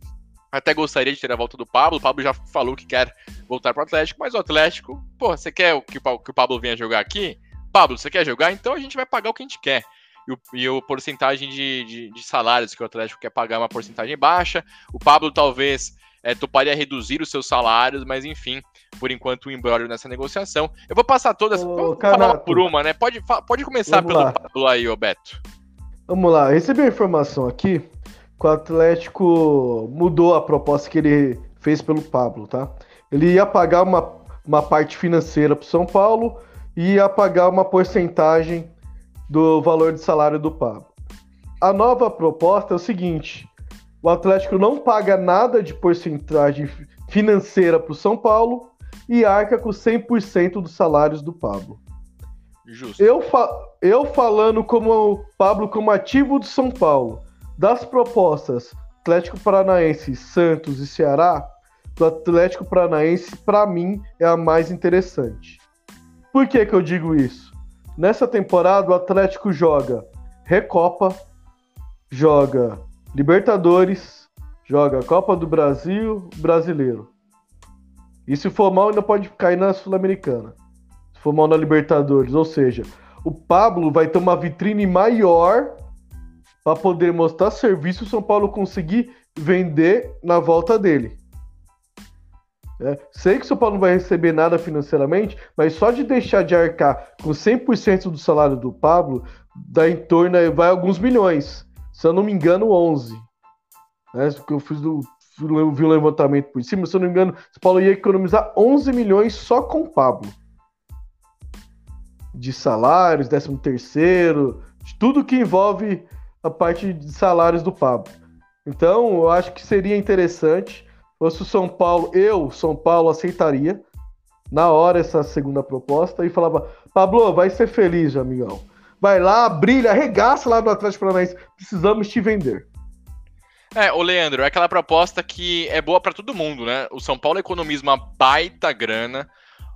[SPEAKER 1] até gostaria de ter a volta do Pablo. O Pablo já falou que quer voltar para o Atlético, mas o Atlético, pô, você quer que o Pablo venha jogar aqui? Pablo, você quer jogar? Então a gente vai pagar o que a gente quer e o, e o porcentagem de, de, de, salários que o Atlético quer pagar é uma porcentagem baixa. O Pablo talvez é, toparia reduzir os seus salários, mas enfim, por enquanto o embrólio nessa negociação. Eu vou passar todas, Ô, falar por uma, né? Pode, pode começar vamos pelo lá. Pablo aí, Roberto.
[SPEAKER 3] Vamos lá, recebi a informação aqui que o Atlético mudou a proposta que ele fez pelo Pablo, tá? Ele ia pagar uma, uma parte financeira para São Paulo e ia pagar uma porcentagem do valor de salário do Pablo. A nova proposta é o seguinte: o Atlético não paga nada de porcentagem financeira para o São Paulo e arca com 100% dos salários do Pablo. Justo. Eu, fa eu falando como Pablo como ativo do São Paulo, das propostas Atlético Paranaense, Santos e Ceará, do Atlético Paranaense, para mim, é a mais interessante. Por que, que eu digo isso? Nessa temporada, o Atlético joga Recopa, joga Libertadores, joga Copa do Brasil, Brasileiro. E se for mal, ainda pode cair na Sul-Americana. Se for mal na Libertadores. Ou seja, o Pablo vai ter uma vitrine maior para poder mostrar serviço o São Paulo conseguir vender na volta dele. É, sei que o São Paulo não vai receber nada financeiramente, mas só de deixar de arcar com 100% do salário do Pablo, dá em torno, vai alguns milhões. Se eu não me engano, 11. Né? Eu fiz do, vi um levantamento por cima, se eu não me engano, o Paulo ia economizar 11 milhões só com o Pablo. De salários, 13 terceiro, de tudo que envolve a parte de salários do Pablo. Então, eu acho que seria interessante fosse o São Paulo, eu, São Paulo, aceitaria na hora essa segunda proposta e falava: Pablo, vai ser feliz, amigão. Vai lá, brilha, arregaça lá no Atlético Paranaense. Precisamos te vender.
[SPEAKER 1] É, o Leandro, é aquela proposta que é boa para todo mundo, né? O São Paulo economiza uma baita grana.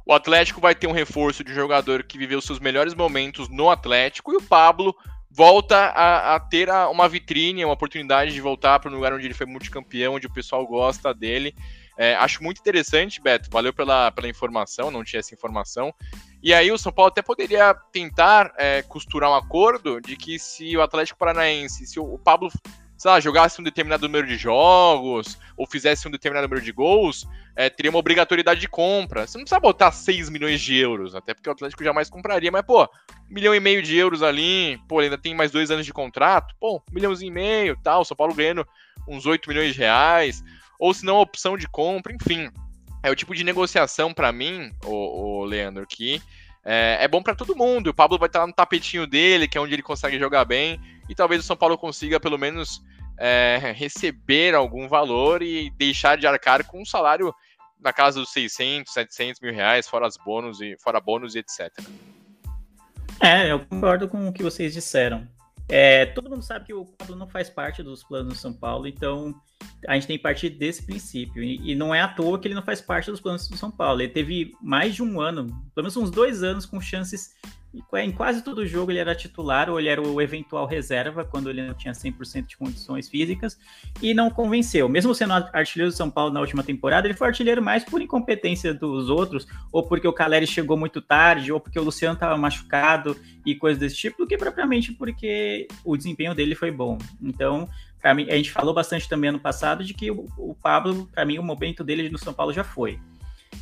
[SPEAKER 1] O Atlético vai ter um reforço de jogador que viveu seus melhores momentos no Atlético e o Pablo volta a, a ter a, uma vitrine, uma oportunidade de voltar para um lugar onde ele foi multicampeão, onde o pessoal gosta dele. É, acho muito interessante, Beto. Valeu pela, pela informação, não tinha essa informação. E aí o São Paulo até poderia tentar é, costurar um acordo de que se o Atlético Paranaense, se o, o Pablo sei lá, jogasse um determinado número de jogos ou fizesse um determinado número de gols, é, teria uma obrigatoriedade de compra. Você não precisa botar 6 milhões de euros, até porque o Atlético jamais compraria, mas, pô, um milhão e meio de euros ali, pô, ainda tem mais dois anos de contrato, pô, um milhãozinho e meio tal, São Paulo ganhando uns 8 milhões de reais, ou se não, opção de compra, enfim. É o tipo de negociação para mim, o, o Leandro, que é, é bom para todo mundo. O Pablo vai estar no tapetinho dele, que é onde ele consegue jogar bem, e talvez o São Paulo consiga pelo menos é, receber algum valor e deixar de arcar com um salário na casa dos 600, 700 mil reais, fora as bônus e fora bônus e etc.
[SPEAKER 2] É, eu concordo com o que vocês disseram. É, todo mundo sabe que o Pablo não faz parte dos planos do São Paulo, então a gente tem que partir desse princípio. E, e, não é à toa que ele não faz parte dos planos do São Paulo. Ele teve mais de um ano, pelo menos uns dois anos, com chances em quase todo jogo ele era titular ou ele era o eventual reserva quando ele não tinha 100% de condições físicas e não convenceu. Mesmo sendo artilheiro do São Paulo na última temporada, ele foi artilheiro mais por incompetência dos outros, ou porque o Caleri chegou muito tarde, ou porque o Luciano estava machucado e coisas desse tipo, do que propriamente porque o desempenho dele foi bom. Então, para mim, a gente falou bastante também ano passado de que o, o Pablo, para mim, o momento dele no São Paulo já foi.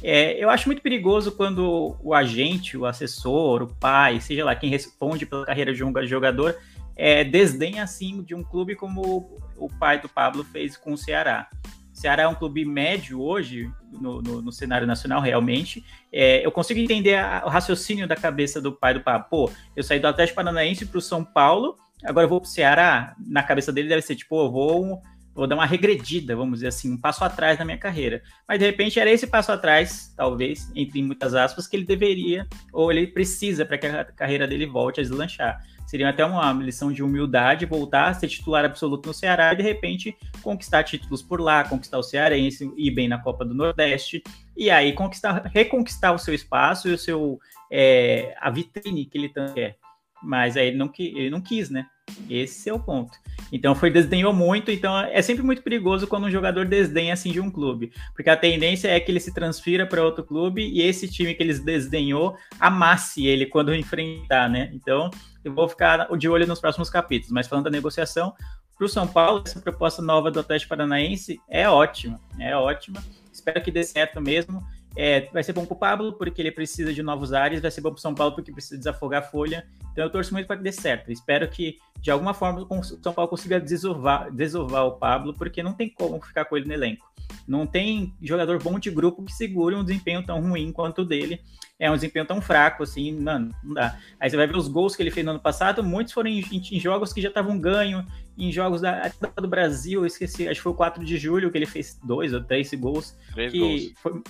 [SPEAKER 2] É, eu acho muito perigoso quando o agente, o assessor, o pai, seja lá quem responde pela carreira de um jogador, é, desdenha assim de um clube como o pai do Pablo fez com o Ceará. O Ceará é um clube médio hoje no, no, no cenário nacional, realmente. É, eu consigo entender a, o raciocínio da cabeça do pai do Pablo. Pô, eu saí do Atlético Paranaense para o São Paulo, agora eu vou para o Ceará. Na cabeça dele deve ser tipo, eu vou vou dar uma regredida, vamos dizer assim, um passo atrás na minha carreira. Mas de repente era esse passo atrás, talvez, entre muitas aspas, que ele deveria ou ele precisa para que a carreira dele volte a deslanchar. Seria até uma lição de humildade voltar a ser titular absoluto no Ceará e de repente conquistar títulos por lá, conquistar o Cearense, ir bem na Copa do Nordeste e aí conquistar, reconquistar o seu espaço e o seu é, a vitrine que ele tanto quer. Mas aí ele não, ele não quis, né? Esse é o ponto. Então foi desdenhou muito, então é sempre muito perigoso quando um jogador desdenha assim de um clube, porque a tendência é que ele se transfira para outro clube e esse time que eles desdenhou amasse ele quando enfrentar, né? Então eu vou ficar de olho nos próximos capítulos. Mas falando da negociação, para o São Paulo, essa proposta nova do Atlético Paranaense é ótima, é ótima. Espero que dê certo mesmo. É, vai ser bom para o Pablo, porque ele precisa de novos ares, vai ser bom para o São Paulo, porque precisa desafogar a folha. Então eu torço muito para que dê certo. Espero que, de alguma forma, o São Paulo consiga desovar, desovar o Pablo, porque não tem como ficar com ele no elenco. Não tem jogador bom de grupo que segure um desempenho tão ruim quanto o dele. É um desempenho tão fraco, assim, mano, não dá. Aí você vai ver os gols que ele fez no ano passado, muitos foram em, em jogos que já estavam ganho, em jogos da, do Brasil, eu esqueci, acho que foi o 4 de julho que ele fez dois ou três gols.
[SPEAKER 1] Três
[SPEAKER 2] que
[SPEAKER 1] gols.
[SPEAKER 2] Foi,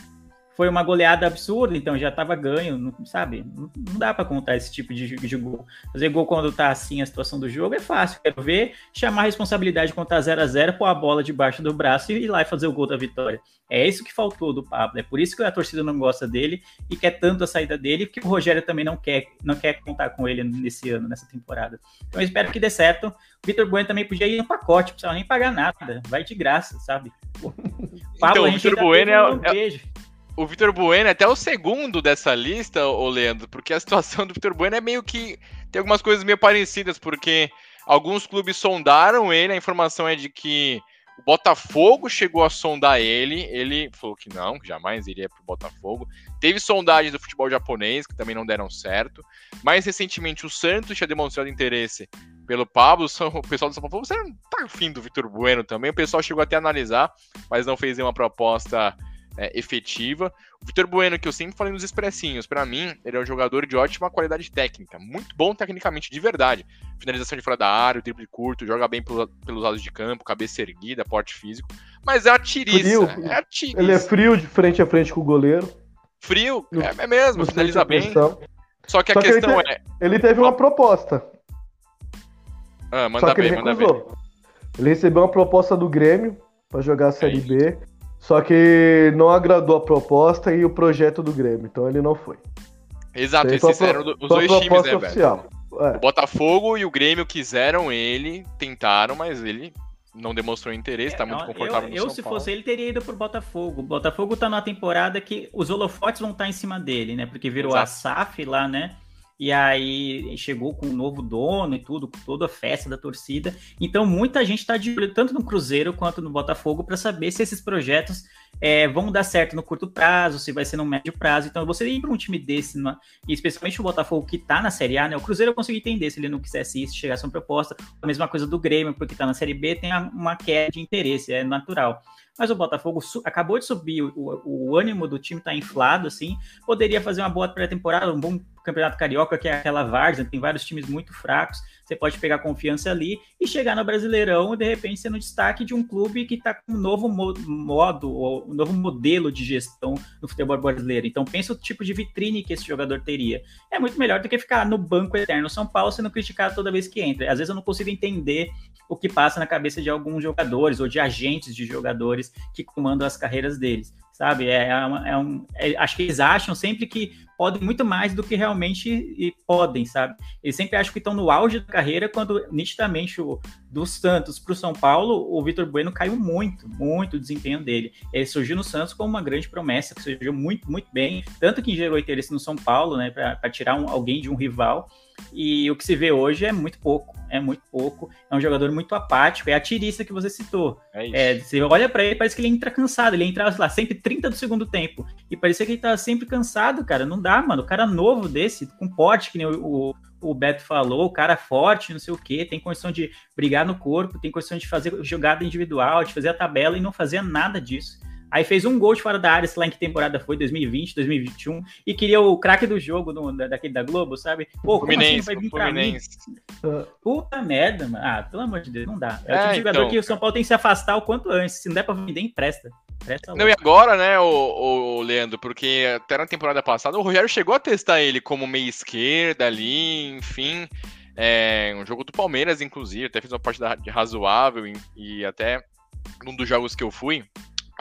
[SPEAKER 2] foi uma goleada absurda, então já estava ganho, não, sabe? Não, não dá para contar esse tipo de, de, gol. Fazer gol quando tá assim a situação do jogo é fácil. Quero ver, chamar a responsabilidade quando tá 0 a 0 pôr a bola debaixo do braço e ir lá e fazer o gol da vitória. É isso que faltou do Pablo. É por isso que a torcida não gosta dele e quer tanto a saída dele, porque o Rogério também não quer, não quer contar com ele nesse ano, nessa temporada. Então eu espero que dê certo. O Vitor Bueno também podia ir no pacote, não precisava nem pagar nada. Vai de graça, sabe?
[SPEAKER 1] Pablo, então, o Vitor Bueno é, um é, o Vitor Bueno é até o segundo dessa lista, ô Leandro, porque a situação do Vitor Bueno é meio que. Tem algumas coisas meio parecidas, porque alguns clubes sondaram ele, a informação é de que o Botafogo chegou a sondar ele, ele falou que não, que jamais iria para o Botafogo. Teve sondagens do futebol japonês, que também não deram certo. Mais recentemente, o Santos tinha demonstrado interesse pelo Pablo. O pessoal do São Paulo você não tá afim do Vitor Bueno também? O pessoal chegou até a analisar, mas não fez nenhuma proposta é, efetiva. O Vitor Bueno, que eu sempre falei nos expressinhos, para mim, ele é um jogador de ótima qualidade técnica, muito bom tecnicamente, de verdade. Finalização de fora da área, o drible curto, joga bem pelos, pelos lados de campo, cabeça erguida, porte físico. Mas é uma tiriça. É a tiriça.
[SPEAKER 3] Ele é frio de frente a frente com o goleiro.
[SPEAKER 1] Frio, no, é, é, mesmo, finaliza bem. Só que a
[SPEAKER 3] Só
[SPEAKER 1] questão
[SPEAKER 3] que ele
[SPEAKER 1] é.
[SPEAKER 3] Ele teve uma proposta.
[SPEAKER 1] Ah, manda bem, manda bem.
[SPEAKER 3] Ele recebeu uma proposta do Grêmio para jogar a Série é B. Só que não agradou a proposta e o projeto do Grêmio, então ele não foi.
[SPEAKER 1] Exato, esses pro... eram os dois times, né, velho? É. O Botafogo e o Grêmio quiseram ele, tentaram, mas ele não demonstrou interesse, tá é, muito confortável
[SPEAKER 2] eu,
[SPEAKER 1] no
[SPEAKER 2] Eu, se fosse ele, teria ido pro Botafogo. O Botafogo tá numa temporada que os holofotes vão estar tá em cima dele, né? Porque virou Exato. a SAF lá, né? E aí chegou com um novo dono e tudo, com toda a festa da torcida. Então muita gente está de olho tanto no Cruzeiro quanto no Botafogo para saber se esses projetos é, vão dar certo no curto prazo, se vai ser no médio prazo. Então você ir para um time desse, numa, e especialmente o Botafogo que está na Série A, né? O Cruzeiro eu consegui entender se ele não quisesse ir, se chegasse uma proposta. A mesma coisa do Grêmio, porque está na Série B, tem uma queda de interesse, é natural mas o Botafogo acabou de subir, o, o, ânimo do time está inflado, assim, poderia fazer uma boa pré-temporada, um bom campeonato carioca, que é aquela várzea, tem vários times muito fracos, você pode pegar confiança ali e chegar no Brasileirão e de repente ser no destaque de um clube que está com um novo modo, ou um novo modelo de gestão no futebol brasileiro. Então pensa o tipo de vitrine que esse jogador teria. É muito melhor do que ficar no banco eterno São Paulo sendo criticado toda vez que entra. Às vezes eu não consigo entender o que passa na cabeça de alguns jogadores ou de agentes de jogadores que comandam as carreiras deles sabe? É, é, uma, é um, é, acho que eles acham sempre que podem muito mais do que realmente podem, sabe? Eles sempre acham que estão no auge da carreira, quando nitidamente o, do Santos para o São Paulo, o Vitor Bueno caiu muito, muito o desempenho dele. Ele surgiu no Santos como uma grande promessa, que surgiu muito, muito bem, tanto que gerou interesse no São Paulo, né, para tirar um, alguém de um rival. E o que se vê hoje é muito pouco, é muito pouco. É um jogador muito apático, é a tirista que você citou. É, é você olha para ele, parece que ele entra cansado. Ele entra lá sempre 30 do segundo tempo. E parecia que ele tava sempre cansado, cara. Não dá, mano. O cara novo desse, com porte, que nem o, o, o Beto falou, o cara forte, não sei o que, tem condição de brigar no corpo, tem condição de fazer jogada individual, de fazer a tabela e não fazia nada disso Aí fez um gol de fora da área, sei lá em que temporada foi, 2020, 2021, e queria o craque do jogo no, daquele da Globo, sabe? Pô, como assim
[SPEAKER 1] Fluminense,
[SPEAKER 2] vai vir pra mim? Puta merda, mano. Ah, pelo amor de Deus, não dá. É o
[SPEAKER 1] É,
[SPEAKER 2] tipo de jogador
[SPEAKER 1] então,
[SPEAKER 2] que o São Paulo tem que se afastar o quanto antes. Se não der pra vender, empresta. Empresta
[SPEAKER 1] Não, e agora, né, o, o, Leandro, porque até na temporada passada o Rogério chegou a testar ele como meia esquerda ali, enfim. É, um jogo do Palmeiras, inclusive, até fez uma partida razoável e, e até num dos jogos que eu fui,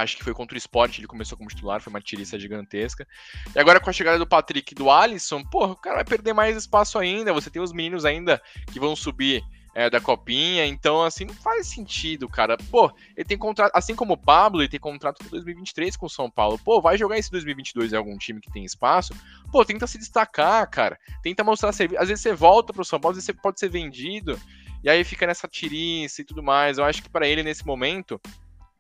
[SPEAKER 1] acho que foi contra o Sport, ele começou como titular, foi uma tirista gigantesca. E agora com a chegada do Patrick e do Alisson, porra, o cara vai perder mais espaço ainda, você tem os meninos ainda que vão subir é, da copinha, então assim, não faz sentido, cara. Pô, ele tem contrato, assim como o Pablo, ele tem contrato até 2023 com o São Paulo. Pô, vai jogar esse 2022 em algum time que tem espaço? Pô, tenta se destacar, cara. Tenta mostrar serviço. Às vezes você volta pro São Paulo, às vezes você pode ser vendido, e aí fica nessa tirice e tudo mais. Eu acho que para ele nesse momento,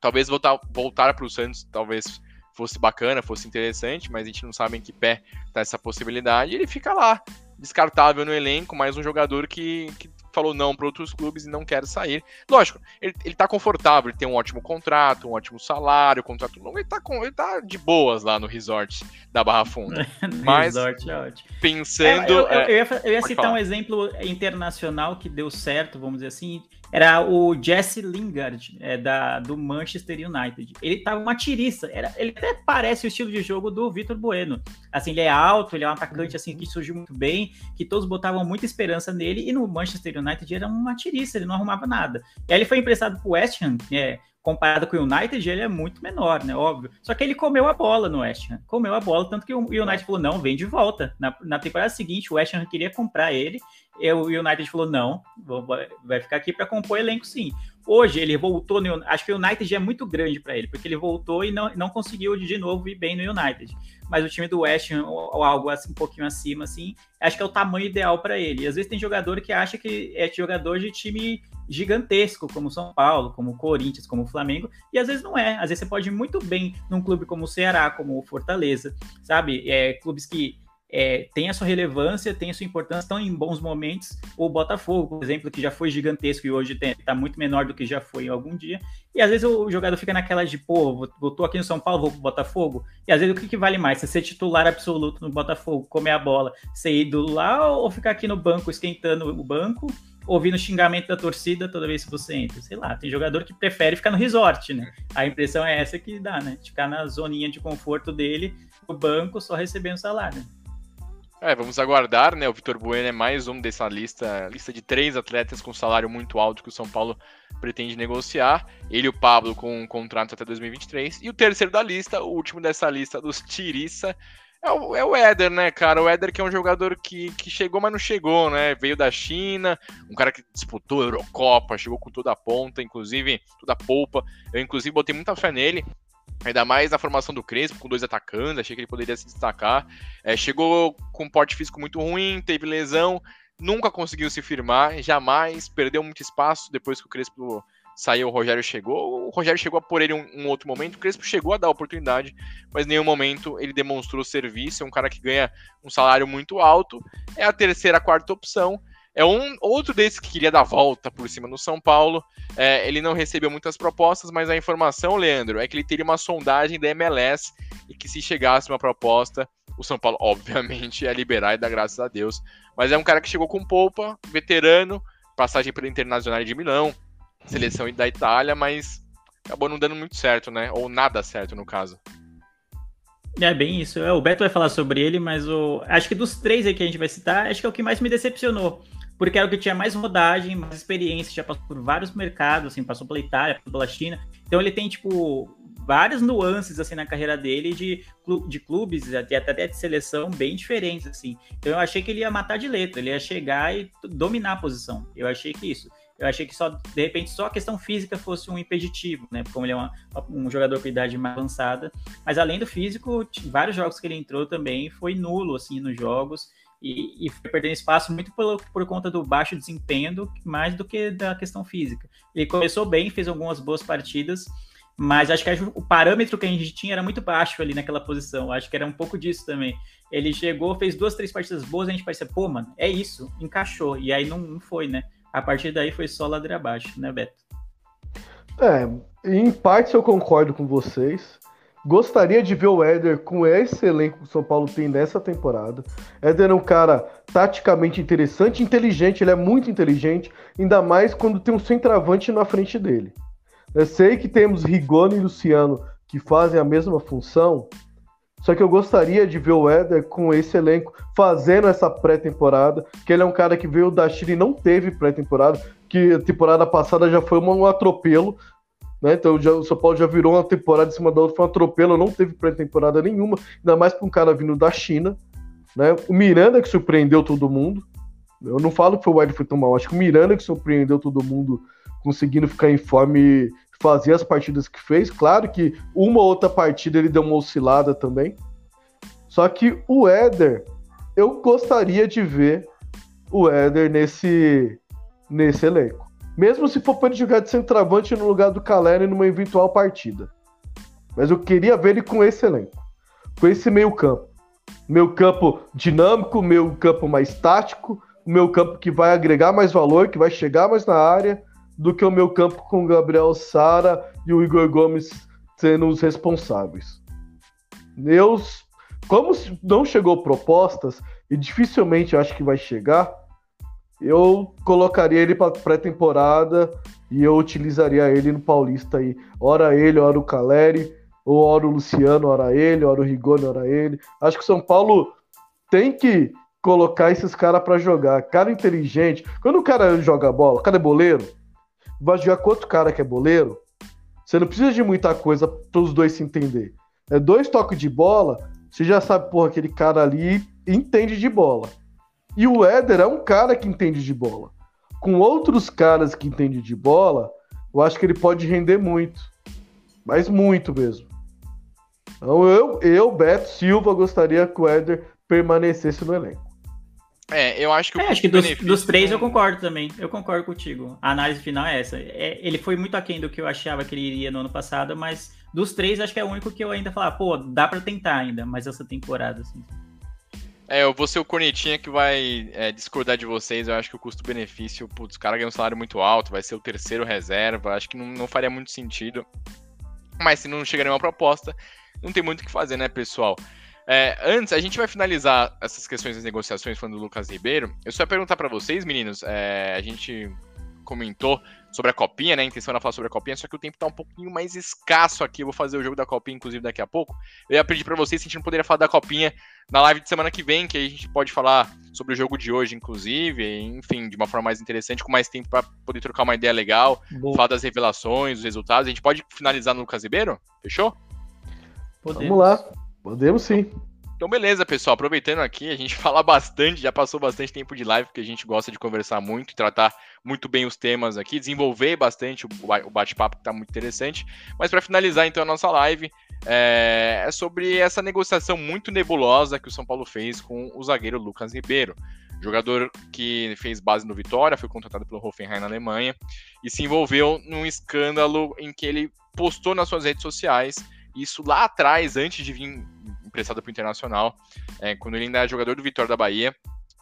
[SPEAKER 1] talvez voltar, voltar pro Santos, talvez fosse bacana, fosse interessante, mas a gente não sabe em que pé tá essa possibilidade. Ele fica lá, descartável no elenco, mais um jogador que, que falou não para outros clubes e não quer sair. Lógico, ele, ele tá confortável, ele tem um ótimo contrato, um ótimo salário, contrato longo, ele tá, com, ele tá de boas lá no resort da Barra Funda. Mas
[SPEAKER 2] Resort é ótimo.
[SPEAKER 1] pensando.
[SPEAKER 2] É, eu, eu-
[SPEAKER 1] é,
[SPEAKER 2] eu ia, eu ia citar
[SPEAKER 1] falar.
[SPEAKER 2] um exemplo internacional que deu certo, vamos dizer assim. Era o Jesse Lingard, é, da, do Manchester United. Ele tava uma tiriça. Era, ele até parece o estilo de jogo do Vitor Bueno. Assim, ele é alto, ele é um atacante assim que surgiu muito bem, que todos botavam muita esperança nele. E no Manchester United era uma tiriça, ele não arrumava nada. E aí ele foi emprestado pro West Ham, é, comparado com o United, ele é muito menor, né? Óbvio. Só que ele comeu a bola no West Ham. Comeu a bola, tanto que o United falou: não, vem de volta. Na, na temporada seguinte, o West Ham queria comprar ele. E o United falou: não, vai ficar aqui para compor elenco sim. Hoje ele voltou no Acho que o United já é muito grande para ele, porque ele voltou e não, não conseguiu de novo ir bem no United. Mas o time do West ou, algo assim, um pouquinho acima, assim, acho que é o tamanho ideal para ele. E às vezes tem jogador que acha que é jogador de time gigantesco, como São Paulo, como Corinthians, como Flamengo, e às vezes não é. Às vezes você pode ir muito bem num clube como o Ceará, como o Fortaleza, sabe? É, clubes que é, têm a sua relevância, têm a sua importância, estão em bons momentos. O Botafogo, por exemplo, que já foi gigantesco e hoje está muito menor do que já foi em algum dia. E às vezes o jogador fica naquela de, pô, tô aqui no São Paulo, vou pro Botafogo. E às vezes o que, que vale mais? Você ser titular absoluto no Botafogo, comer a bola, ser ídolo lá ou ficar aqui no banco esquentando o banco ouvindo xingamento da torcida toda vez que você entra. Sei lá, tem jogador que prefere ficar no resort, né? A impressão é essa que dá, né? Ficar na zoninha de conforto dele, no banco, só recebendo salário.
[SPEAKER 1] É, vamos aguardar, né? O Vitor Bueno é mais um dessa lista, lista de três atletas com salário muito alto que o São Paulo pretende negociar. Ele e o Pablo com um contrato até 2023. E o terceiro da lista, o último dessa lista dos Tiriça, é o, é o Éder, né, cara? O Éder que é um jogador que, que chegou, mas não chegou, né? Veio da China, um cara que disputou a Eurocopa, chegou com toda a ponta, inclusive toda a polpa. Eu, inclusive, botei muita fé nele. Ainda mais na formação do Crespo, com dois atacantes, achei que ele poderia se destacar. É, chegou com um porte físico muito ruim, teve lesão, nunca conseguiu se firmar, jamais, perdeu muito espaço depois que o Crespo saiu, o Rogério chegou. O Rogério chegou a por ele um, um outro momento, o Crespo chegou a dar oportunidade, mas em nenhum momento ele demonstrou serviço. É um cara que ganha um salário muito alto, é a terceira, quarta opção. É um outro desses que queria dar volta por cima no São Paulo. É, ele não recebeu muitas propostas, mas a informação, Leandro, é que ele teria uma sondagem da MLS e que se chegasse uma proposta, o São Paulo, obviamente, ia liberar e dar graças a Deus. Mas é um cara que chegou com polpa, veterano, passagem pela Internacional de Milão, seleção da Itália, mas acabou não dando muito certo, né? Ou nada certo, no caso.
[SPEAKER 2] É bem isso. É, O Beto vai falar sobre ele, mas o... acho que dos três aí que a gente vai citar, acho que é o que mais me decepcionou. Porque era o que tinha mais rodagem, mais experiência, já passou por vários mercados, assim, passou pela Itália, passou pela China. Então ele tem, tipo, várias nuances, assim, na carreira dele de, de clubes, até, até de seleção, bem diferentes, assim. Então eu achei que ele ia matar de letra, ele ia chegar e dominar a posição. Eu achei que isso. Eu achei que só, de repente, só a questão física fosse um impeditivo, né? Como ele é uma- um jogador com idade mais avançada. Mas além do físico, vários jogos que ele entrou também foi nulo, assim, nos jogos. E, e foi perdendo espaço muito pelo, por conta do baixo desempenho, mais do que da questão física. Ele começou bem, fez algumas boas partidas, mas acho que o parâmetro que a gente tinha era muito baixo ali naquela posição. Acho que era um pouco disso também. Ele chegou, fez duas, três partidas boas, a gente parecia, pô, mano, é isso, encaixou. E aí não, não foi, né? A partir daí foi só ladeira abaixo, né, Beto?
[SPEAKER 3] É, em parte eu concordo com vocês. Gostaria de ver o Éder com esse elenco que o São Paulo tem nessa temporada. Éder é um cara taticamente interessante, inteligente, ele é muito inteligente, ainda mais quando tem um centroavante na frente dele. Eu sei que temos Rigoni e Luciano que fazem a mesma função, só que eu gostaria de ver o Éder com esse elenco fazendo essa pré-temporada, que ele é um cara que veio da Chile e não teve pré-temporada, que a temporada passada já foi um atropelo, né? Então já, o São Paulo já virou uma temporada em cima da outra, foi um atropelo, não teve pré-temporada nenhuma, ainda mais para um cara vindo da China. Né? O Miranda que surpreendeu todo mundo. Eu não falo que foi o Ed foi tão mal, acho que o Miranda que surpreendeu todo mundo, conseguindo ficar em forma e fazer as partidas que fez. Claro que uma ou outra partida ele deu uma oscilada também. Só que o Éder, eu gostaria de ver o Éder nesse, nesse elenco. Mesmo se for para ele jogar de centroavante no lugar do Caleri numa eventual partida. Mas eu queria ver ele com esse elenco. Com esse meio campo. Meu campo dinâmico, meu campo mais tático, meu campo que vai agregar mais valor, que vai chegar mais na área, do que o meu campo com o Gabriel Sara e o Igor Gomes sendo os responsáveis. Eu, como não chegou propostas, e dificilmente acho que vai chegar, eu colocaria ele para pré-temporada e eu utilizaria ele no Paulista aí. Ora ele, ora o Caleri, ou ora o Luciano, ora ele, ora o Rigoni, ora ele. Acho que o São Paulo tem que colocar esses caras para jogar. Cara inteligente. Quando o cara joga bola, o cara é boleiro, vai jogar com outro cara que é boleiro, você não precisa de muita coisa para os dois se entender. É dois toques de bola, você já sabe, porra, aquele cara ali entende de bola. E o Éder é um cara que entende de bola. Com outros caras que entendem de bola, eu acho que ele pode render muito. Mas muito mesmo. Então eu, eu Beto Silva, gostaria que o Éder permanecesse no elenco.
[SPEAKER 1] É, eu acho que,
[SPEAKER 2] é, acho que dos, dos, três eu concordo também. Eu concordo contigo. A análise final é essa. É, ele foi muito aquém do que eu achava que ele iria no ano passado, mas dos três acho que é o único que eu ainda falar, pô, dá para tentar ainda, mas essa temporada, assim.
[SPEAKER 1] É, eu vou ser o cornetinha que vai é, discordar de vocês. Eu acho que o custo-benefício, putz, o cara ganha um salário muito alto, vai ser o terceiro reserva. Acho que não, não faria muito sentido. Mas se não chegar nenhuma proposta, não tem muito o que fazer, né, pessoal? É, antes, a gente vai finalizar essas questões das negociações falando do Lucas Ribeiro. Eu só ia perguntar para vocês, meninos. É, a gente comentou sobre a copinha, né? A intenção era falar sobre a copinha, só que o tempo tá um pouquinho mais escasso aqui. Eu vou fazer o jogo da copinha, inclusive, daqui a pouco. Eu ia pedir para vocês se a gente não poderia falar da copinha na live de semana que vem, que aí a gente pode falar sobre o jogo de hoje, inclusive, enfim, de uma forma mais interessante, com mais tempo para poder trocar uma ideia legal, Boa. falar das revelações, dos resultados. A gente pode finalizar no Lucas Ribeiro? Fechou?
[SPEAKER 3] Podemos. Vamos lá, podemos sim.
[SPEAKER 1] Então, beleza, pessoal. Aproveitando aqui, a gente fala bastante, já passou bastante tempo de live, porque a gente gosta de conversar muito tratar muito bem os temas aqui, desenvolver bastante o bate-papo, que está muito interessante. Mas para finalizar, então, a nossa live é, é sobre essa negociação muito nebulosa que o São Paulo fez com o zagueiro Lucas Ribeiro. Jogador que fez base no Vitória, foi contratado pelo Hoffenheim na Alemanha e se envolveu num escândalo em que ele postou nas suas redes sociais, isso lá atrás, antes de vir emprestado para o Internacional, é, quando ele ainda era jogador do Vitória da Bahia.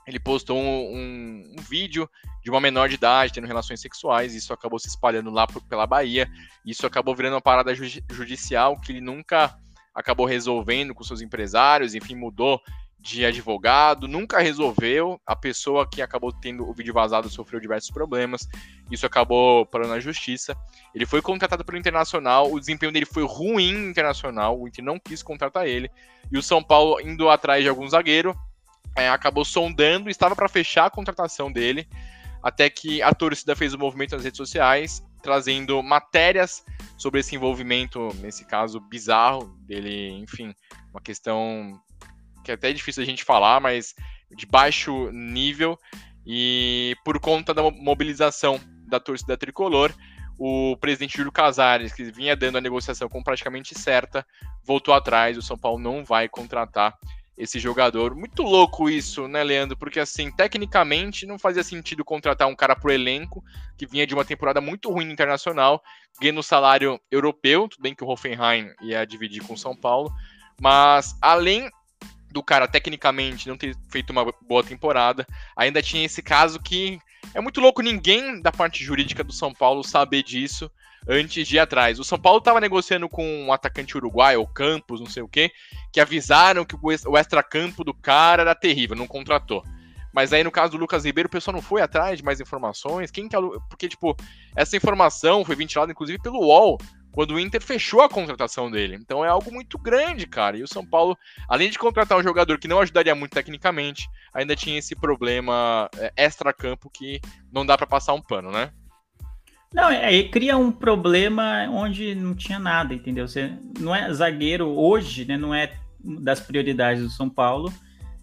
[SPEAKER 1] Ele postou um, um, um, vídeo de uma menor de idade tendo relações sexuais, isso acabou se espalhando lá pela Bahia, isso acabou virando uma parada ju judicial que ele nunca acabou resolvendo com seus empresários, enfim, mudou de advogado, nunca resolveu. A pessoa que acabou tendo o vídeo vazado sofreu diversos problemas. Isso acabou parando na justiça. Ele foi contratado pelo Internacional, o desempenho dele foi ruim no Internacional, o Inter não quis contratar ele. E o São Paulo, indo atrás de algum zagueiro, é, acabou sondando, estava para fechar a contratação dele, até que a torcida fez o um movimento nas redes sociais, trazendo matérias sobre esse envolvimento, nesse caso bizarro dele, enfim, uma questão que é até difícil a gente falar, mas de baixo nível. E por conta da mobilização da torcida tricolor, o presidente Júlio Casares, que vinha dando a negociação com praticamente certa, voltou atrás. O São Paulo não vai contratar esse jogador. Muito louco isso, né, Leandro? Porque, assim, tecnicamente não fazia sentido contratar um cara pro elenco que vinha de uma temporada muito ruim no internacional, ganhando salário europeu. Tudo bem que o Hoffenheim ia dividir com o São Paulo, mas além do cara tecnicamente não ter feito uma boa temporada, ainda tinha esse caso que é muito louco ninguém da parte jurídica do São Paulo saber disso antes de ir atrás. O São Paulo estava negociando com um atacante uruguaio, ou Campos, não sei o quê, que avisaram que o extra-campo do cara era terrível, não contratou. Mas aí, no caso do Lucas Ribeiro, o pessoal não foi atrás de mais informações. Quem que é Porque, tipo, essa informação foi ventilada, inclusive, pelo UOL, quando o Inter fechou a contratação dele. Então é algo muito grande, cara. E o São Paulo, além de contratar um jogador que não ajudaria muito tecnicamente, ainda tinha esse problema é, extra-campo que não dá para passar um pano, né?
[SPEAKER 2] Não, é, cria um problema onde não tinha nada, entendeu? Você não é zagueiro hoje, né? Não é das prioridades do São Paulo.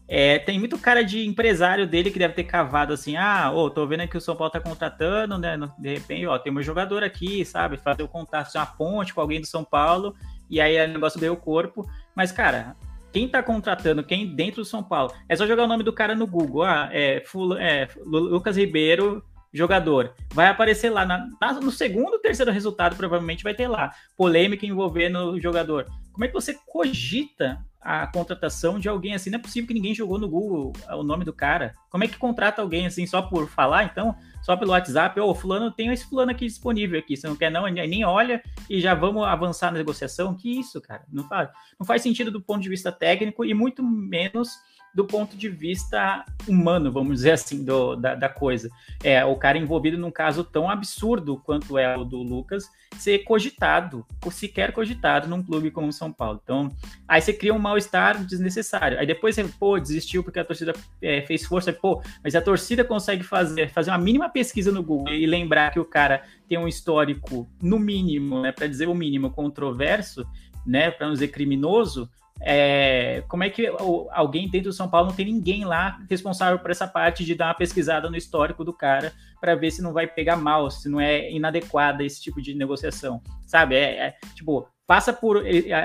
[SPEAKER 2] É, tem muito cara de empresário dele que deve ter cavado assim, ah, ô, tô vendo que o São Paulo tá contratando, né? De repente, ó, tem um jogador aqui, sabe? Fazer o contato, uma ponte com alguém do São Paulo, e aí o negócio deu o corpo. Mas, cara, quem tá contratando, quem dentro do São Paulo, é só jogar o nome do cara no Google. Ah, é, Fula, é Lucas Ribeiro, jogador. Vai aparecer lá na, no segundo, terceiro resultado, provavelmente vai ter lá. Polêmica envolvendo o jogador. Como é que você cogita a contratação de alguém assim? Não é possível que ninguém jogou no Google o nome do cara. Como é que contrata alguém assim só por falar, então? Só pelo WhatsApp? Ô, oh, fulano, tem esse fulano aqui disponível aqui. Você não quer não? Nem olha e já vamos avançar na negociação? Que isso, cara? Não faz, não faz sentido do ponto de vista técnico e muito menos do ponto de vista humano, vamos dizer assim, do, da, da, coisa. É, o cara envolvido num caso tão absurdo quanto é o do Lucas ser cogitado, ou sequer cogitado num clube como o São Paulo. Então, aí você cria um mal-estar desnecessário. Aí depois você, pô, desistiu porque a torcida é, fez força, pô, mas a torcida consegue fazer, fazer uma mínima pesquisa no Google e lembrar que o cara tem um histórico, no mínimo, né, para dizer o mínimo, controverso, né, para não dizer criminoso, é, como é que alguém dentro do São Paulo não tem ninguém lá responsável por essa parte de dar uma pesquisada no histórico do cara para ver se não vai pegar mal, se não é inadequada esse tipo de negociação, sabe? É, é tipo, passa por.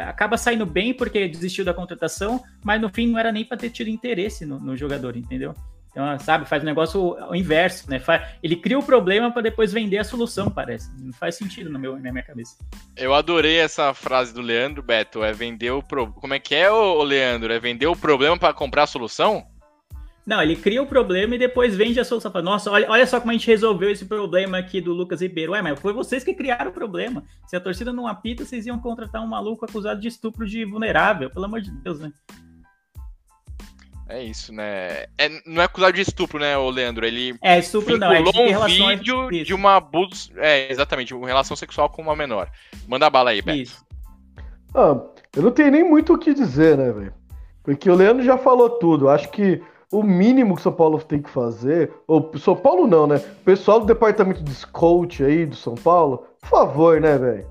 [SPEAKER 2] acaba saindo bem porque desistiu da contratação, mas no fim não era nem para ter tido interesse no, no jogador, entendeu? Então, sabe, faz o negócio o inverso, né? Ele cria o problema para depois vender a solução, parece. Não faz sentido no meu, na minha cabeça.
[SPEAKER 1] Eu adorei essa frase do Leandro, Beto. É vender o pro... Como é que é, o Leandro? É vender o problema para comprar a solução?
[SPEAKER 2] Não, ele cria o problema e depois vende a solução. Fala, Nossa, olha, olha só como a gente resolveu esse problema aqui do Lucas Ribeiro. Ué, mas foi vocês que criaram o problema. Se a torcida não apita, vocês iam contratar um maluco acusado de estupro de vulnerável. Pelo amor de Deus, né?
[SPEAKER 1] É isso, né? É, não é acusado de estupro, né, o Leandro? Ele
[SPEAKER 2] é estupro não, é
[SPEAKER 1] um vídeo de uma abuso, é exatamente, uma relação sexual com uma menor. Manda bala aí, Beto. Isso.
[SPEAKER 3] Ah, eu não tenho nem muito o que dizer, né, velho? Porque o Leandro já falou tudo. Acho que o mínimo que o São Paulo tem que fazer, ou São Paulo não, né? O pessoal do departamento de scout aí do São Paulo, por favor, né, velho?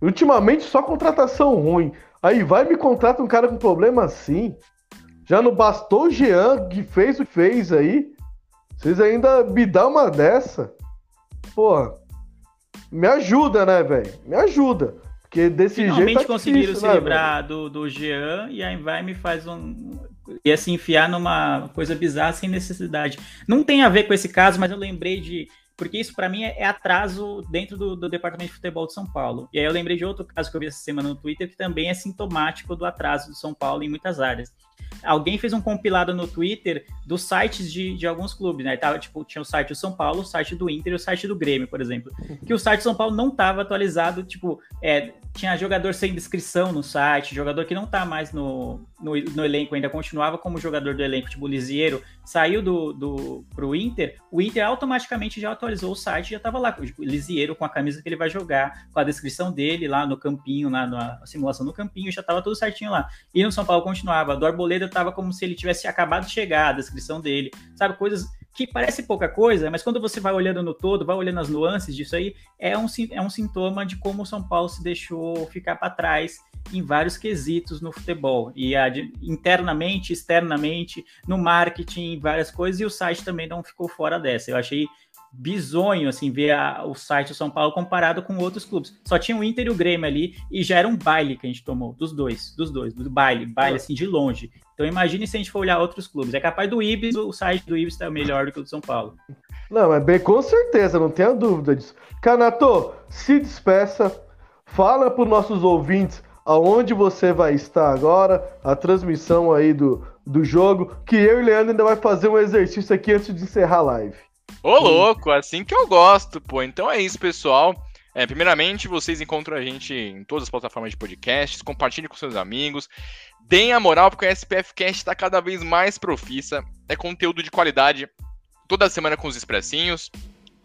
[SPEAKER 3] Ultimamente só contratação ruim. Aí vai me contrata um cara com problema assim. Já não bastou o Jean, que fez o que fez aí. Vocês ainda me dão uma dessa? Porra. Me ajuda, né, velho? Me ajuda. Porque desse
[SPEAKER 2] Finalmente
[SPEAKER 3] jeito. Finalmente
[SPEAKER 2] tá conseguiram se né, livrar do, do Jean e aí vai me faz um. Ia se enfiar numa coisa bizarra sem necessidade. Não tem a ver com esse caso, mas eu lembrei de porque isso para mim é, é, atraso dentro do, do, departamento de futebol de São Paulo. E aí eu lembrei de outro caso que eu vi essa semana no Twitter que também é sintomático do atraso do São Paulo em muitas áreas. Alguém fez um compilado no Twitter dos sites de, de alguns clubes, né? Tava, tipo, tinha o site do São Paulo, o site do Inter e o site do Grêmio, por exemplo. Que o site do São Paulo não estava atualizado, tipo, é, tinha jogador sem descrição no site, jogador que não tá mais no, no, no, elenco, ainda continuava como jogador do elenco, tipo o Lisieiro, saiu do, do pro Inter, o Inter automaticamente já atualizou o site, já tava lá, o Lisieiro com a camisa que ele vai jogar, com a descrição dele lá no campinho, lá na simulação no campinho, já tava tudo certinho lá. E no São Paulo continuava, do Arboleda tava como se ele tivesse acabado de chegar, a descrição dele, sabe, coisas que parece pouca coisa, mas quando você vai olhando no todo, vai olhando as nuances disso aí, é um, é um sintoma de como o São Paulo se deixou ficar para trás em vários quesitos no futebol. E a, internamente, externamente, no marketing, várias coisas, e o site também não ficou fora dessa. Eu achei bizonho, assim, ver a, o site do São Paulo comparado com outros clubes. Só tinha o Inter e o Grêmio ali, e já era um baile que a gente tomou, dos dois, dos dois, do baile, baile, assim, de longe. Então imagine se a gente for olhar outros clubes. É capaz do Ibis, o site do Ibis tá melhor do que o do São Paulo.
[SPEAKER 3] Não, é bem com certeza, não tenha dúvida disso. Canato, se despeça, fala para os nossos ouvintes aonde você vai estar agora, a transmissão aí do, do jogo, que eu e Leandro ainda vai fazer um exercício aqui antes de encerrar a live.
[SPEAKER 1] Ô, louco, assim que eu gosto, pô. Então é isso, pessoal. É, primeiramente, vocês encontram a gente em todas as plataformas de podcasts, compartilhem com seus amigos, deem a moral, porque o SPF Cast está cada vez mais profissa. É conteúdo de qualidade toda semana com os expressinhos,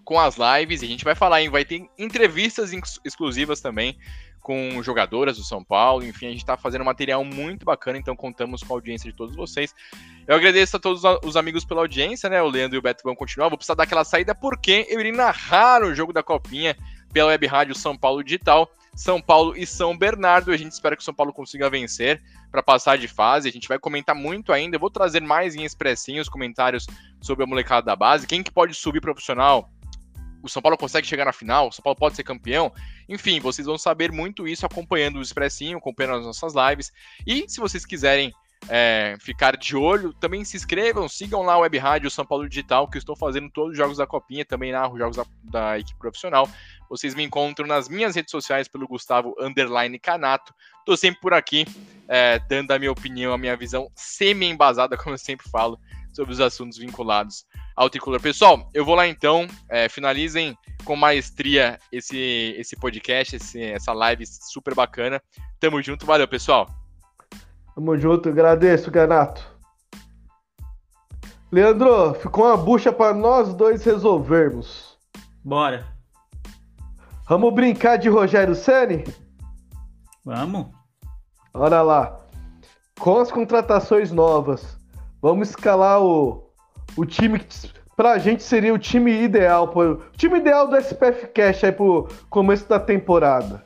[SPEAKER 1] com as lives, e a gente vai falar, hein? Vai ter entrevistas exclusivas também com jogadoras do São Paulo. Enfim, a gente está fazendo um material muito bacana, então contamos com a audiência de todos vocês. Eu agradeço a todos os amigos pela audiência, né? O Leandro e o Beto vão continuar. Vou precisar dar aquela saída porque eu irei narrar o jogo da Copinha pela Web Rádio São Paulo Digital. São Paulo e São Bernardo. A gente espera que o São Paulo consiga vencer para passar de fase. A gente vai comentar muito ainda. Eu vou trazer mais em expressinhos comentários sobre a molecada da base. Quem que pode subir profissional? O São Paulo consegue chegar na final? O São Paulo pode ser campeão? Enfim, vocês vão saber muito isso acompanhando o Expressinho, acompanhando as nossas lives. E se vocês quiserem é, ficar de olho, também se inscrevam, sigam lá a Web Rádio São Paulo Digital, que eu estou fazendo todos os jogos da Copinha, também narro jogos da, da equipe profissional. Vocês me encontram nas minhas redes sociais pelo Gustavo Underline Canato. Estou sempre por aqui, é, dando a minha opinião, a minha visão semi-embasada, como eu sempre falo, sobre os assuntos vinculados ao tricolor. Pessoal, eu vou lá então. É, finalizem com maestria esse, esse podcast, esse, essa live super bacana. Tamo junto, valeu, pessoal.
[SPEAKER 3] Tamo junto, agradeço, Ganato. Leandro, ficou uma bucha para nós dois resolvermos.
[SPEAKER 2] Bora.
[SPEAKER 3] Vamos brincar de Rogério Ceni?
[SPEAKER 2] Vamos.
[SPEAKER 3] Olha lá. Com as contratações novas, vamos escalar o, o time que pra gente seria o time ideal, o time ideal do SPF Cash aí pro começo da temporada.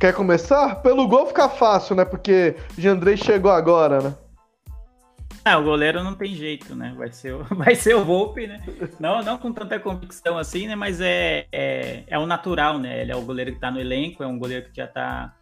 [SPEAKER 3] Quer começar? Pelo gol fica fácil, né? Porque Jandrei chegou agora, né?
[SPEAKER 2] Ah, o goleiro não tem jeito, né? Vai ser, o, vai ser o Volpe, né? Não, não com tanta convicção assim, né? Mas é, é, é o natural, né? Ele é o goleiro que tá no elenco, é um goleiro que já tá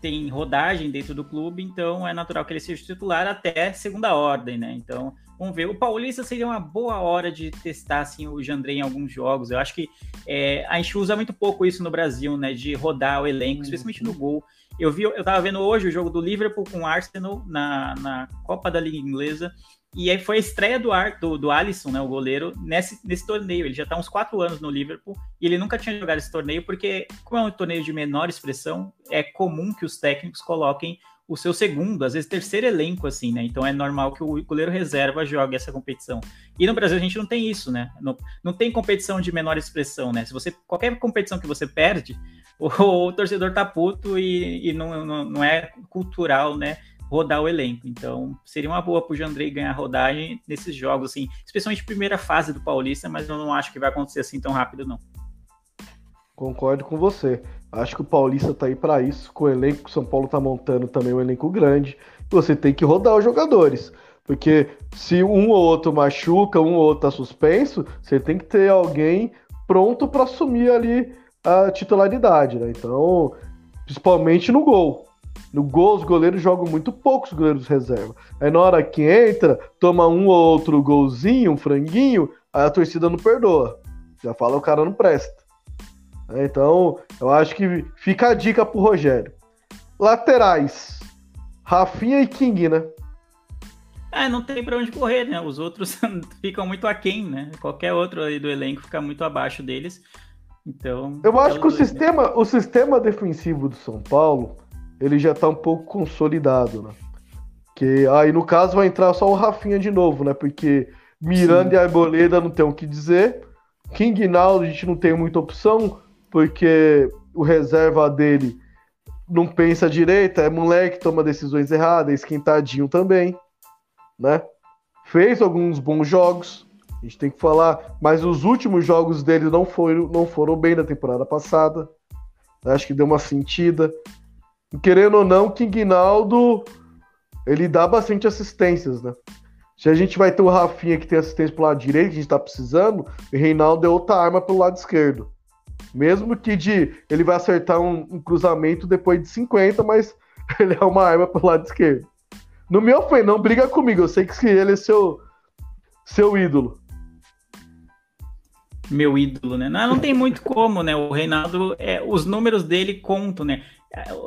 [SPEAKER 2] tem rodagem dentro do clube, então é natural que ele seja titular até segunda ordem, né? Então, vamos ver. O Paulista seria uma boa hora de testar assim, o Jandrei em alguns jogos. Eu acho que é, a gente usa muito pouco isso no Brasil, né? De rodar o elenco, especialmente no gol. Eu vi, eu tava vendo hoje o jogo do Liverpool com o Arsenal na, na Copa da Liga Inglesa. E aí foi a estreia do, Ar, do, do Alisson, né, o goleiro, nesse, nesse torneio. Ele já está uns quatro anos no Liverpool e ele nunca tinha jogado esse torneio, porque, como é um torneio de menor expressão, é comum que os técnicos coloquem o seu segundo, às vezes terceiro elenco, assim, né? Então é normal que o goleiro reserva jogue essa competição. E no Brasil a gente não tem isso, né? Não, não tem competição de menor expressão, né? Se você qualquer competição que você perde, o, o torcedor tá puto e, e não, não, não é cultural, né? Rodar o elenco. Então, seria uma boa para o Jandrei ganhar rodagem nesses jogos, assim, especialmente primeira fase do Paulista, mas eu não acho que vai acontecer assim tão rápido, não.
[SPEAKER 3] Concordo com você. Acho que o Paulista tá aí para isso, com o elenco que o São Paulo tá montando também um elenco grande. Você tem que rodar os jogadores. Porque se um ou outro machuca, um ou outro tá suspenso, você tem que ter alguém pronto para assumir ali a titularidade, né? Então, principalmente no gol. No gol, os goleiros jogam muito poucos goleiros reserva. Aí na hora que entra, toma um ou outro golzinho, um franguinho, aí a torcida não perdoa. Já fala o cara não presta. É, então, eu acho que fica a dica pro Rogério. Laterais. Rafinha e King, né?
[SPEAKER 2] É, não tem pra onde correr, né? Os outros ficam muito aquém, né? Qualquer outro aí do elenco fica muito abaixo deles. Então.
[SPEAKER 3] Eu acho que o sistema, o sistema defensivo do São Paulo ele já tá um pouco consolidado, né? Que aí no caso vai entrar só o Rafinha de novo, né? Porque Miranda Sim. e Arboleda não tem o que dizer. King Naldo a gente não tem muita opção, porque o reserva dele não pensa direito, é moleque, toma decisões erradas, esquentadinho também, né? Fez alguns bons jogos, a gente tem que falar, mas os últimos jogos dele não foram, não foram bem na temporada passada. Acho que deu uma sentida querendo ou não, King Naldo ele dá bastante assistências, né? Se a gente vai ter o Rafinha que tem assistência pro lado direito, a gente tá precisando, o Reinaldo é outra arma pelo lado esquerdo. Mesmo que de ele vai acertar um, um cruzamento depois de 50, mas ele é uma arma pelo lado esquerdo. No meu foi, não briga comigo, eu sei que ele é seu, seu ídolo
[SPEAKER 2] meu ídolo, né? Não, não tem muito como, né? O Reinaldo, é, os números dele contam, né?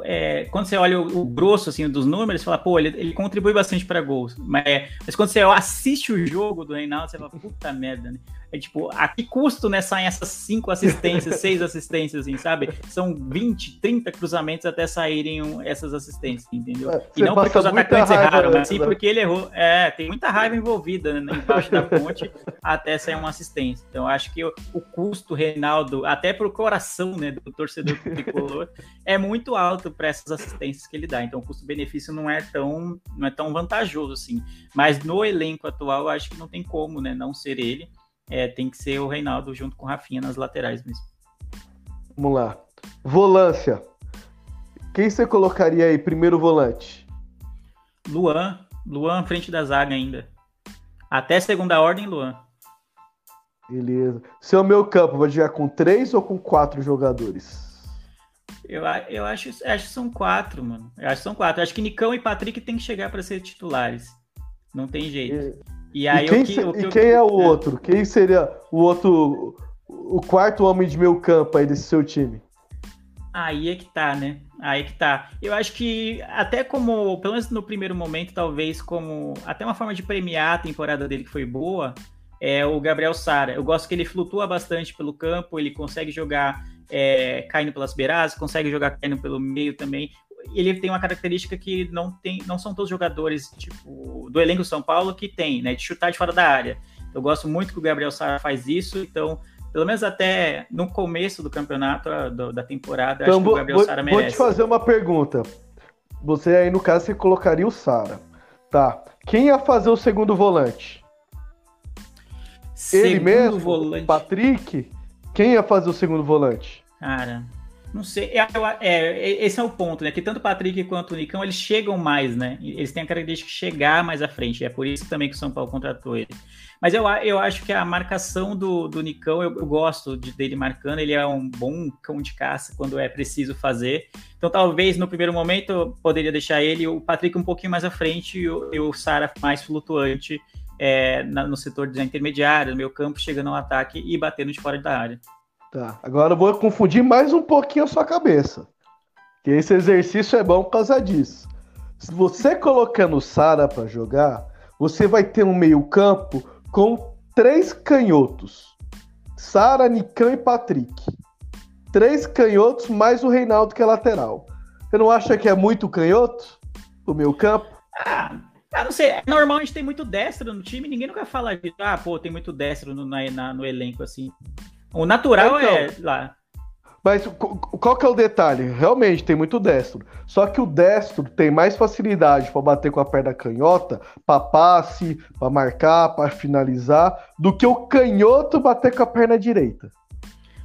[SPEAKER 2] É, quando você olha o, o, grosso assim, dos números, você fala, pô, ele, ele contribui bastante para gols. Mas, mas, quando você assiste o jogo do Reinaldo, você fala, puta merda, né? É tipo, a que custo, né, saem essas cinco assistências, seis assistências, assim, sabe? São 20, 30 cruzamentos até saírem essas assistências, entendeu? É, e não porque os atacantes erraram, mas sim porque ele errou. É, tem muita raiva envolvida né, embaixo da ponte até sair uma assistência. Então, acho que o, o custo, Reinaldo, até pro coração, né, do torcedor tricolor, é muito alto para essas assistências que ele dá. Então, o custo-benefício não é tão não é tão vantajoso assim. Mas no elenco atual, acho que não tem como, né, não ser ele é, tem que ser o Reinaldo junto com o Rafinha nas laterais mesmo.
[SPEAKER 3] Vamos lá. Volância. Quem você colocaria aí, primeiro volante?
[SPEAKER 2] Luan. Luan frente da zaga ainda. Até segunda ordem, Luan.
[SPEAKER 3] Beleza. Seu meu campo, vai jogar com três ou com quatro jogadores?
[SPEAKER 2] Eu, eu acho, acho que são quatro, mano. Eu acho que são quatro. Eu acho que Nicão e Patrick tem que chegar para ser titulares. Não tem jeito.
[SPEAKER 3] E aí e quem, o que, e quem é o é. outro? Quem seria o outro, o quarto homem de meio campo aí desse seu time?
[SPEAKER 2] Aí é que tá, né? Aí que tá. Eu acho que até como, pelo menos no primeiro momento, talvez como até uma forma de premiar a temporada dele que foi boa, é o Gabriel Sara. Eu gosto que ele flutua bastante pelo campo, ele consegue jogar é, caindo pelas beiradas, consegue jogar caindo pelo meio também ele tem uma característica que não tem, não são todos jogadores tipo do elenco São Paulo que tem, né, de chutar de fora da área. Eu gosto muito que o Gabriel Sara faz isso, então pelo menos até no começo do campeonato do, da temporada,
[SPEAKER 3] então, acho que o Gabriel Sara merece. Vou te fazer uma pergunta. Você aí no caso você colocaria o Sara, tá? Quem ia fazer o segundo volante? Segundo Ele mesmo? Volante. Patrick? Quem ia fazer o segundo volante?
[SPEAKER 2] Cara, não sei, é, é, esse é o ponto, né? Que tanto o Patrick quanto o Nicão, eles chegam mais, né? Eles têm a característica de chegar mais à frente. É por isso também que o São Paulo contratou ele. Mas eu, eu acho que a marcação do, do Nicão, eu, eu gosto de, dele marcando. Ele é um bom cão de caça quando é preciso fazer. Então, talvez no primeiro momento eu poderia deixar ele, o Patrick um pouquinho mais à frente e o, o Sara mais flutuante é, na, no setor de intermediário, no meio campo, chegando ao ataque e batendo de fora da área.
[SPEAKER 3] Tá. Agora eu vou confundir mais um pouquinho a sua cabeça. Que esse exercício é bom por causa disso. Se você colocando o Sara para jogar, você vai ter um meio-campo com três canhotos: Sara, Nicão e Patrick. Três canhotos mais o Reinaldo que é lateral. Você não acha que é muito canhoto o meio-campo?
[SPEAKER 2] Ah, não sei. É normal a gente tem muito destro no time, ninguém nunca fala de ah, pô, tem muito destro no, na, no elenco assim. O natural então, é lá.
[SPEAKER 3] Mas qual que é o detalhe? Realmente tem muito destro. Só que o destro tem mais facilidade para bater com a perna canhota, para passe, para marcar, para finalizar, do que o canhoto bater com a perna direita.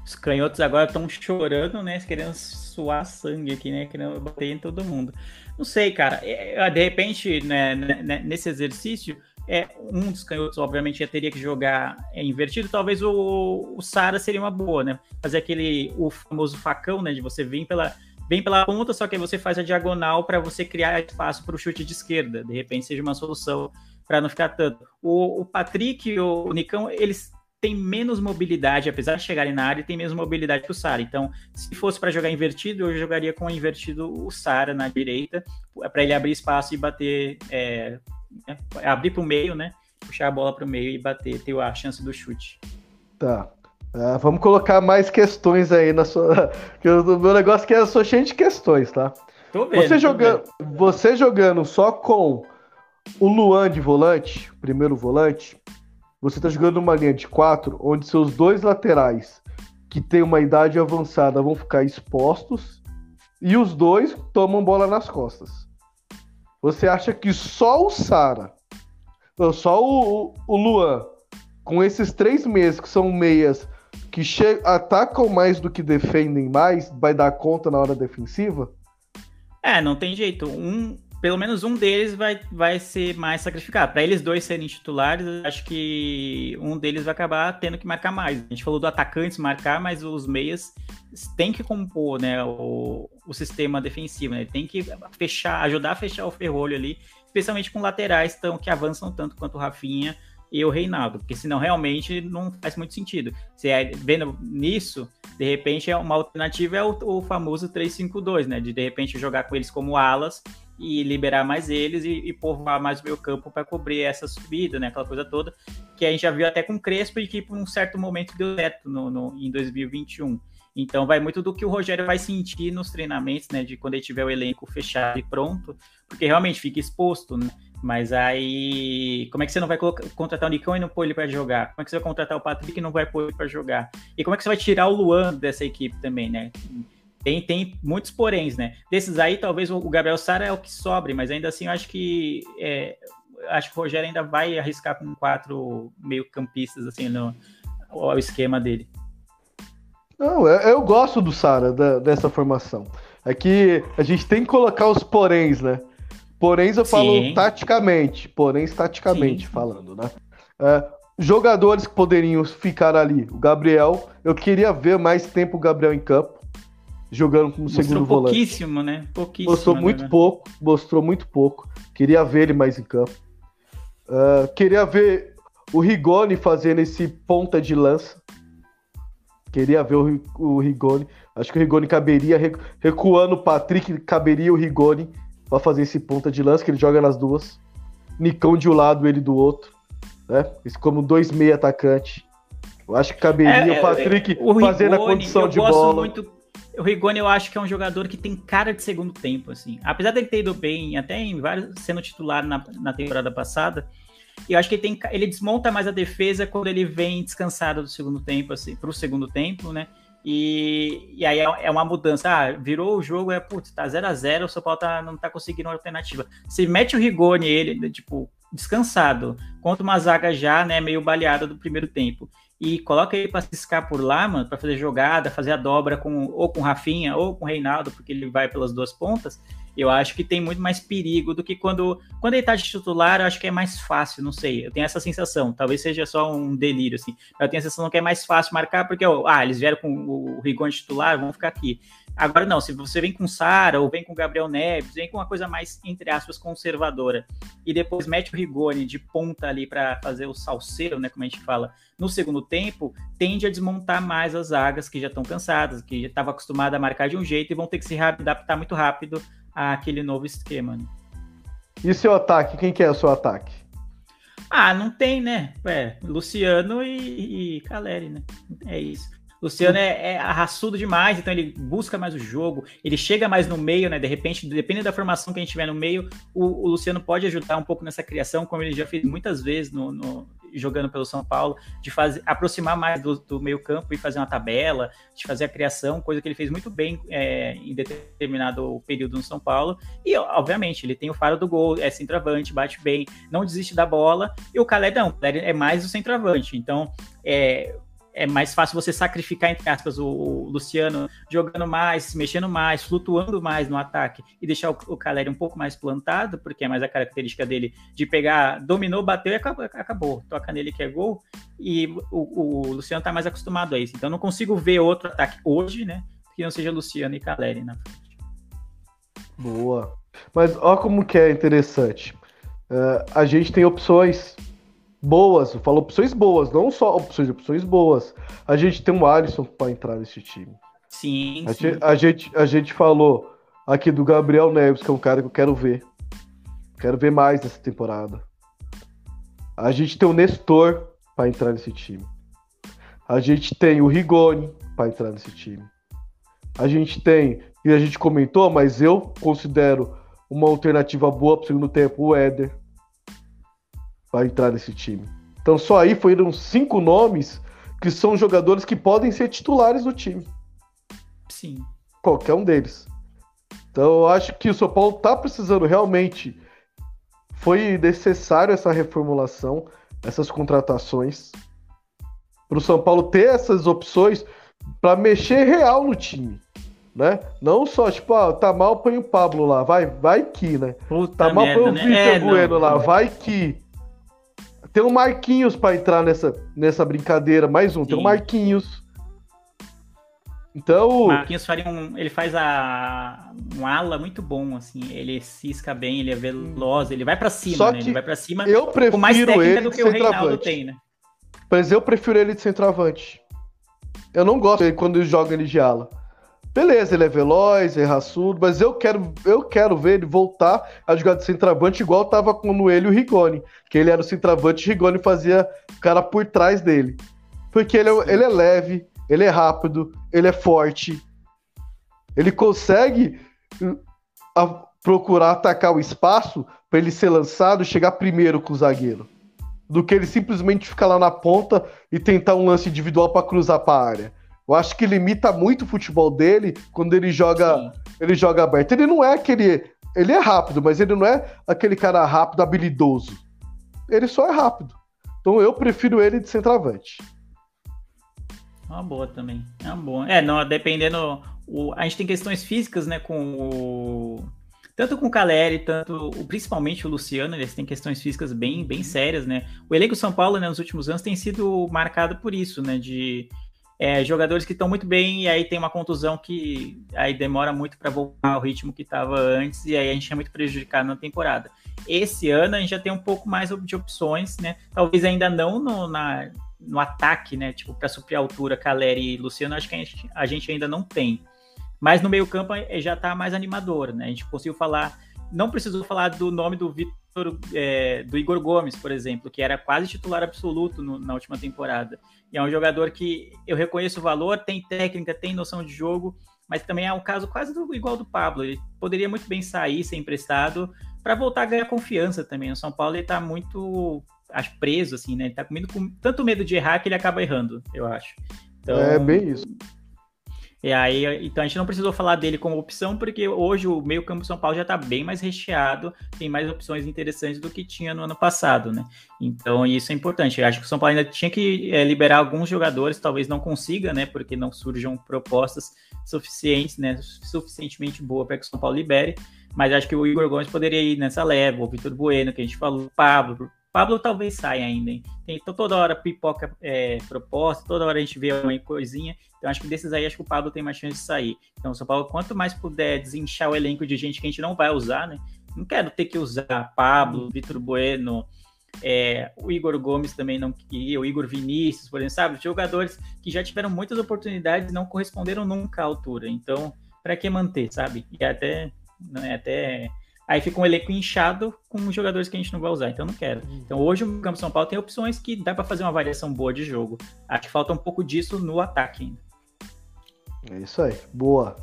[SPEAKER 2] Os canhotos agora estão chorando, né? Querendo suar sangue aqui, né? Querendo bater em todo mundo. Não sei, cara. É, é, de repente, né, né, né, nesse exercício, é, um dos canhotos, obviamente, já teria que jogar é, invertido. Talvez o, o Sara seria uma boa, né? Fazer aquele o famoso facão, né? De você vir pela, vem pela ponta, só que aí você faz a diagonal para você criar espaço para o chute de esquerda. De repente seja uma solução para não ficar tanto. O, o Patrick e o Nicão, eles têm menos mobilidade, apesar de chegarem na área, tem menos mobilidade que o Sara. Então, se fosse para jogar invertido, eu jogaria com invertido o Sara na direita, para ele abrir espaço e bater é, né? abrir para o meio, né? Puxar a bola para o meio e bater, ter a chance do chute.
[SPEAKER 3] Tá. Uh, vamos colocar mais questões aí na sua. Que o meu negócio é só cheio de questões, tá? Tô vendo, você, jogando, vendo. você jogando só com o Luan de volante, primeiro volante, você tá jogando uma linha de quatro, onde seus dois laterais, que tem uma idade avançada, vão ficar expostos, e os dois tomam bola nas costas. Você acha que só o Sara, só o, o Luan, com esses três meses que são meias que atacam mais do que defendem mais, vai dar conta na hora defensiva?
[SPEAKER 2] É, não tem jeito. Um, pelo menos um deles vai, vai ser mais sacrificado. Para eles dois serem titulares, acho que um deles vai acabar tendo que marcar mais. A gente falou do atacante marcar, mas os meias têm que compor né, o, o sistema defensivo. Né? Tem que fechar, ajudar a fechar o ferrolho ali, especialmente com laterais tão, que avançam tanto quanto o Rafinha e o Reinaldo, porque senão realmente não faz muito sentido. Se é vendo nisso, de repente é uma alternativa é o, o famoso 3-5-2, né? De de repente jogar com eles como alas e liberar mais eles e, e povoar mais o meio campo para cobrir essa subida, né? Aquela coisa toda que a gente já viu até com o Crespo e que por um certo momento deu certo no, no, em 2021. Então vai muito do que o Rogério vai sentir nos treinamentos, né? De quando ele tiver o elenco fechado e pronto, porque realmente fica exposto, né? Mas aí, como é que você não vai contratar o Nicão e não pôr ele para jogar? Como é que você vai contratar o Patrick e não vai pôr ele para jogar? E como é que você vai tirar o Luan dessa equipe também, né? Tem, tem muitos poréns, né? Desses aí, talvez o Gabriel Sara é o que sobre, mas ainda assim eu acho que é, acho que o Rogério ainda vai arriscar com quatro meio campistas assim no o esquema dele.
[SPEAKER 3] Não, eu, eu gosto do Sara dessa formação. É que a gente tem que colocar os poréns, né? Porém, eu falo Sim. taticamente, porém, taticamente Sim. falando, né? É, jogadores que poderiam ficar ali. O Gabriel, eu queria ver mais tempo o Gabriel em campo, jogando como mostrou segundo volante.
[SPEAKER 2] Pouquíssimo, né? Pouquíssimo.
[SPEAKER 3] Mostrou muito pouco, mostrou muito pouco. Queria ver ele mais em campo. Uh, queria ver o Rigoni fazendo esse ponta de lança. Queria ver o, o Rigoni. Acho que o Rigoni caberia, recuando o Patrick, caberia o Rigoni para fazer esse ponta de lança, que ele joga nas duas. Nicão de um lado, ele do outro. Né? Isso como dois meia atacante. Eu acho que caberia é, o Patrick é, o fazendo Rigoni, a condição de bola. Muito,
[SPEAKER 2] o Rigoni eu acho que é um jogador que tem cara de segundo tempo, assim. Apesar dele ter ido bem, até em vários, sendo titular na, na temporada passada, eu acho que ele, tem, ele desmonta mais a defesa quando ele vem descansado do segundo tempo, assim, pro segundo tempo, né? E, e aí é, é uma mudança. Ah, virou o jogo, é putz, tá 0 a 0 o São Paulo tá, não tá conseguindo uma alternativa. Se mete o Rigoni, ele, tipo, descansado, contra uma zaga já, né, meio baleada do primeiro tempo. E coloca ele para ciscar por lá, mano, para fazer jogada, fazer a dobra com ou com Rafinha ou com Reinaldo, porque ele vai pelas duas pontas eu acho que tem muito mais perigo do que quando, quando ele tá de titular, eu acho que é mais fácil, não sei. Eu tenho essa sensação, talvez seja só um delírio, assim. Eu tenho a sensação que é mais fácil marcar, porque, ah, eles vieram com o Rigoni titular, vão ficar aqui. Agora não, se você vem com Sara ou vem com Gabriel Neves, vem com uma coisa mais, entre aspas, conservadora, e depois mete o Rigoni de ponta ali para fazer o salseiro, né, como a gente fala, no segundo tempo, tende a desmontar mais as zagas que já estão cansadas, que já estavam acostumadas a marcar de um jeito e vão ter que se adaptar muito rápido àquele novo esquema. Né?
[SPEAKER 3] E seu ataque? Quem que é o seu ataque?
[SPEAKER 2] Ah, não tem, né? É, Luciano e, e Caleri, né? É isso. Luciano é, é arraçudo demais, então ele busca mais o jogo, ele chega mais no meio, né? De repente, dependendo da formação que a gente tiver no meio, o, o Luciano pode ajudar um pouco nessa criação, como ele já fez muitas vezes no, no jogando pelo São Paulo, de fazer aproximar mais do, do meio campo e fazer uma tabela, de fazer a criação, coisa que ele fez muito bem é, em determinado período no São Paulo. E, obviamente, ele tem o faro do gol, é centroavante, bate bem, não desiste da bola. E o Calé não, o Calé é mais o centroavante. Então, é, é mais fácil você sacrificar, entre aspas, o, o, Luciano jogando mais, mexendo mais, flutuando mais no ataque e deixar o, o Caleri um pouco mais plantado, porque é mais a característica dele de pegar, dominou, bateu e acabou, acabou. toca nele que é gol. E o, o Luciano tá mais acostumado a isso. Então não consigo ver outro ataque hoje, né? Que não seja Luciano e Caleri na frente.
[SPEAKER 3] Boa. Mas olha como que é interessante. Uh, a gente tem opções boas, eu falo opções boas, não só opções, opções boas. A gente tem um Alisson para entrar nesse time.
[SPEAKER 2] Sim,
[SPEAKER 3] a,
[SPEAKER 2] sim.
[SPEAKER 3] Gente, a, gente, a gente falou aqui do Gabriel Neves, que é um cara que eu quero ver. Quero ver mais nessa temporada. A gente tem o Nestor para entrar nesse time. A gente tem o Rigoni para entrar nesse time. A gente tem, e a gente comentou, mas eu considero uma alternativa boa para o segundo tempo, o Éder para entrar nesse time. Então só aí foram cinco nomes que são jogadores que podem ser titulares do time.
[SPEAKER 2] Sim.
[SPEAKER 3] Qualquer um deles. Então eu acho que o São Paulo está precisando realmente. Foi necessário essa reformulação, essas contratações, para o São Paulo ter essas opções para mexer real no time. Né? Não só, tipo, ah, tá mal, põe o Pablo lá, vai, vai que, né?
[SPEAKER 2] Puta
[SPEAKER 3] tá mal,
[SPEAKER 2] merda,
[SPEAKER 3] põe o
[SPEAKER 2] né?
[SPEAKER 3] Vitor
[SPEAKER 2] É,
[SPEAKER 3] Bueno lá, vai que. Tem o Marquinhos para entrar nessa, nessa brincadeira, mais um, tem o
[SPEAKER 2] Sim.
[SPEAKER 3] Marquinhos. Então.
[SPEAKER 2] Marquinhos faria um, ele faz a, um ala muito bom, assim. Ele cisca bem, ele é veloz, ele vai para cima,
[SPEAKER 3] Só
[SPEAKER 2] né? Ele vai para cima
[SPEAKER 3] eu prefiro
[SPEAKER 2] com mais técnica
[SPEAKER 3] ele
[SPEAKER 2] do que o Reinaldo tem, né?
[SPEAKER 3] Mas eu prefiro ele de centroavante. Eu não gosto dele quando ele joga ele de ala. Beleza, ele é veloz, é raçudo, mas eu quero, eu quero ver ele voltar a jogar de centroavante igual tava com ele o Rigoni. Que ele era o centroavante e o Rigoni fazia o cara por trás dele. Porque ele é, ele é leve, ele é rápido, ele é forte. Ele consegue a- procurar atacar o espaço para ele ser lançado e chegar primeiro com o zagueiro. Do que ele simplesmente ficar lá na ponta e tentar um lance individual para cruzar para a área. Eu acho que limita muito o futebol dele quando ele joga,
[SPEAKER 2] Sim.
[SPEAKER 3] ele joga aberto. Ele não é aquele, ele é rápido, mas ele não é aquele cara rápido habilidoso. Ele só é rápido. Então eu prefiro ele de centroavante.
[SPEAKER 2] É Uma boa também. É uma boa. É, não, dependendo. O, a gente tem questões físicas, né, com o. Tanto com o Caleri, tanto o- principalmente o Luciano, eles têm questões físicas bem, bem sérias, né? O elenco São Paulo, né, nos últimos anos, tem sido marcado por isso, né? De é, jogadores que estão muito bem e aí tem uma contusão que aí demora muito para voltar ao ritmo que estava antes e aí a gente é muito prejudicado na temporada. Esse ano a gente já tem um pouco mais de opções, né? Talvez ainda não no, na, no ataque, né? Tipo, para suprir a altura, Caleri e Luciano, acho que a gente, a gente ainda não tem. Mas no meio-campo eh, já tá mais animador, né? A gente conseguiu falar. Não precisou falar do nome do Vitor, eh, do Igor Gomes, por exemplo, que era quase titular absoluto no- na última temporada. E é um jogador que eu reconheço o valor, tem técnica, tem noção de jogo, mas também é um caso quase do- igual do Pablo. Ele poderia muito bem sair, ser emprestado, para voltar a ganhar confiança também. O São Paulo ele tá muito acho, preso, assim, né? Ele tá com, com tanto medo de errar que ele acaba errando, eu acho. Então,
[SPEAKER 3] É bem isso.
[SPEAKER 2] E aí, então a gente não precisou falar dele como opção, porque hoje o meio-campo São Paulo já está bem mais recheado, tem mais opções interessantes do que tinha no ano passado, né? Então isso é importante. Eu acho que o São Paulo ainda tinha que é, liberar alguns jogadores, talvez não consiga, né? Porque não surjam propostas suficientes, né? Suficientemente boa para que o São Paulo libere. Mas acho que o Igor Gomes poderia ir nessa leva, o Vitor Bueno, que a gente falou, o Pablo. Pablo talvez saia ainda, hein? Então, toda hora pipoca é, proposta, toda hora a gente vê uma coisinha. Então, acho que desses aí, acho que o Pablo tem mais chance de sair. Então, o São Paulo, quanto mais puder desinchar o elenco de gente que a gente não vai usar, né? Não quero ter que usar Pablo, Vitor Bueno, é, o Igor Gomes também não queria, o Igor Vinícius, por exemplo, sabe? Jogadores que já tiveram muitas oportunidades e não corresponderam nunca à altura. Então, para que manter, sabe? E até, né, até aí fica um elenco inchado com jogadores que a gente não vai usar, então não quero. Então hoje o Campo São Paulo tem opções que dá para fazer uma variação boa de jogo. Acho que falta um pouco disso no ataque ainda.
[SPEAKER 3] É isso aí. Boa.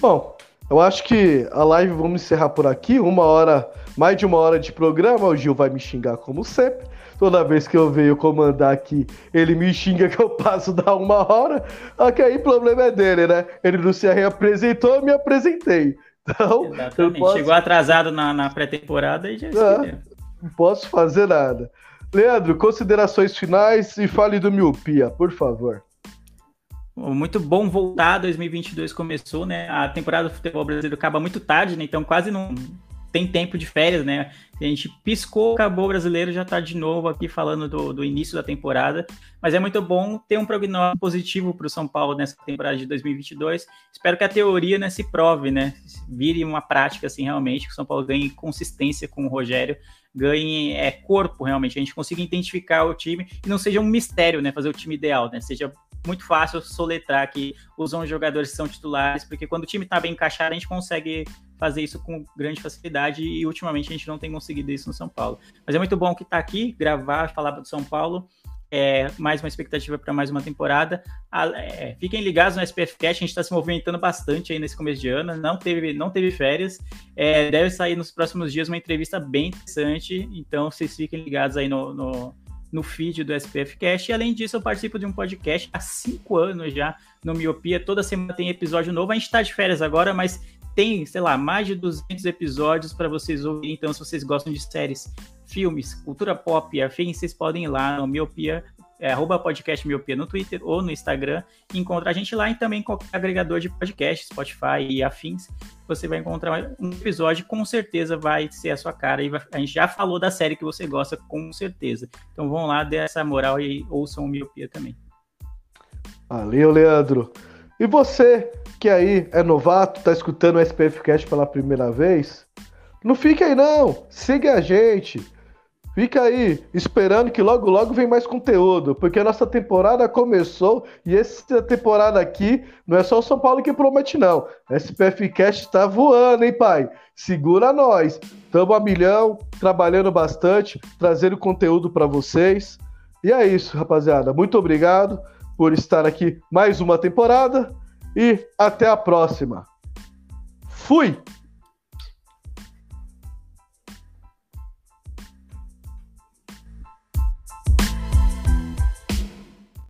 [SPEAKER 3] Bom, eu acho que a live vamos encerrar por aqui. Uma hora, mais de uma hora de programa. O Gil vai me xingar como sempre. Toda vez que eu venho comandar aqui, ele me xinga que eu passo da uma hora. Só que aí o problema é dele, né? Ele não se reapresentou, eu me apresentei. Então, posso-
[SPEAKER 2] Chegou atrasado na, na pré-temporada e já esqueceu.
[SPEAKER 3] não posso fazer nada. Leandro, considerações finais e fale do miopia, por favor.
[SPEAKER 2] Muito bom voltar, 2022 começou, né? A temporada do futebol brasileiro acaba muito tarde, né? Então quase não tem tempo de férias, né? A gente piscou, acabou o brasileiro, já tá de novo aqui falando do, do início da temporada. Mas é muito bom ter um prognóstico positivo para o São Paulo nessa temporada de 2022. Espero que a teoria né, se prove, né? Vire uma prática, assim, realmente, que o São Paulo ganhe consistência com o Rogério, ganhe é, corpo, realmente. A gente consiga identificar o time e não seja um mistério, né? Fazer o time ideal, né? Seja muito fácil soletrar que os 11 jogadores são titulares, porque quando o time está bem encaixado, a gente consegue fazer isso com grande facilidade e ultimamente a gente não tem conseguido isso no São Paulo. Mas é muito bom que tá aqui, gravar, falar do São Paulo. É, mais uma expectativa para mais uma temporada. É, fiquem ligados no SPF Cast, a gente está se movimentando bastante aí nesse começo de ano, não teve, não teve férias. É, deve sair nos próximos dias uma entrevista bem interessante, então vocês fiquem ligados aí no, no, no feed do SPF Cast. E além disso, eu participo de um podcast há cinco anos já no Miopia. Toda semana tem episódio novo. A gente está de férias agora, mas tem, sei lá, mais de 200 episódios para vocês ouvirem. Então, se vocês gostam de séries, filmes, cultura pop e afins, vocês podem ir lá no Miopia, é, podcast Miopia no Twitter ou no Instagram e encontrar a gente lá e também qualquer agregador de podcast, Spotify e afins. Você vai encontrar um episódio, com certeza vai ser a sua cara. E vai- a gente já falou da série que você gosta, com certeza. Então vão lá, dê essa moral e ouçam o Miopia também.
[SPEAKER 3] Valeu, Leandro. E você que aí é novato, tá escutando o SPF Cast pela primeira vez, não fica aí não, siga a gente. Fica aí esperando que logo logo vem mais conteúdo, porque a nossa temporada começou e essa temporada aqui não é só o São Paulo que promete não. SPF Cast tá voando, hein, pai? Segura nós. Tamo a milhão, trabalhando bastante, trazendo conteúdo para vocês. E é isso, rapaziada. Muito obrigado por estar aqui mais uma temporada e até a próxima. Fui!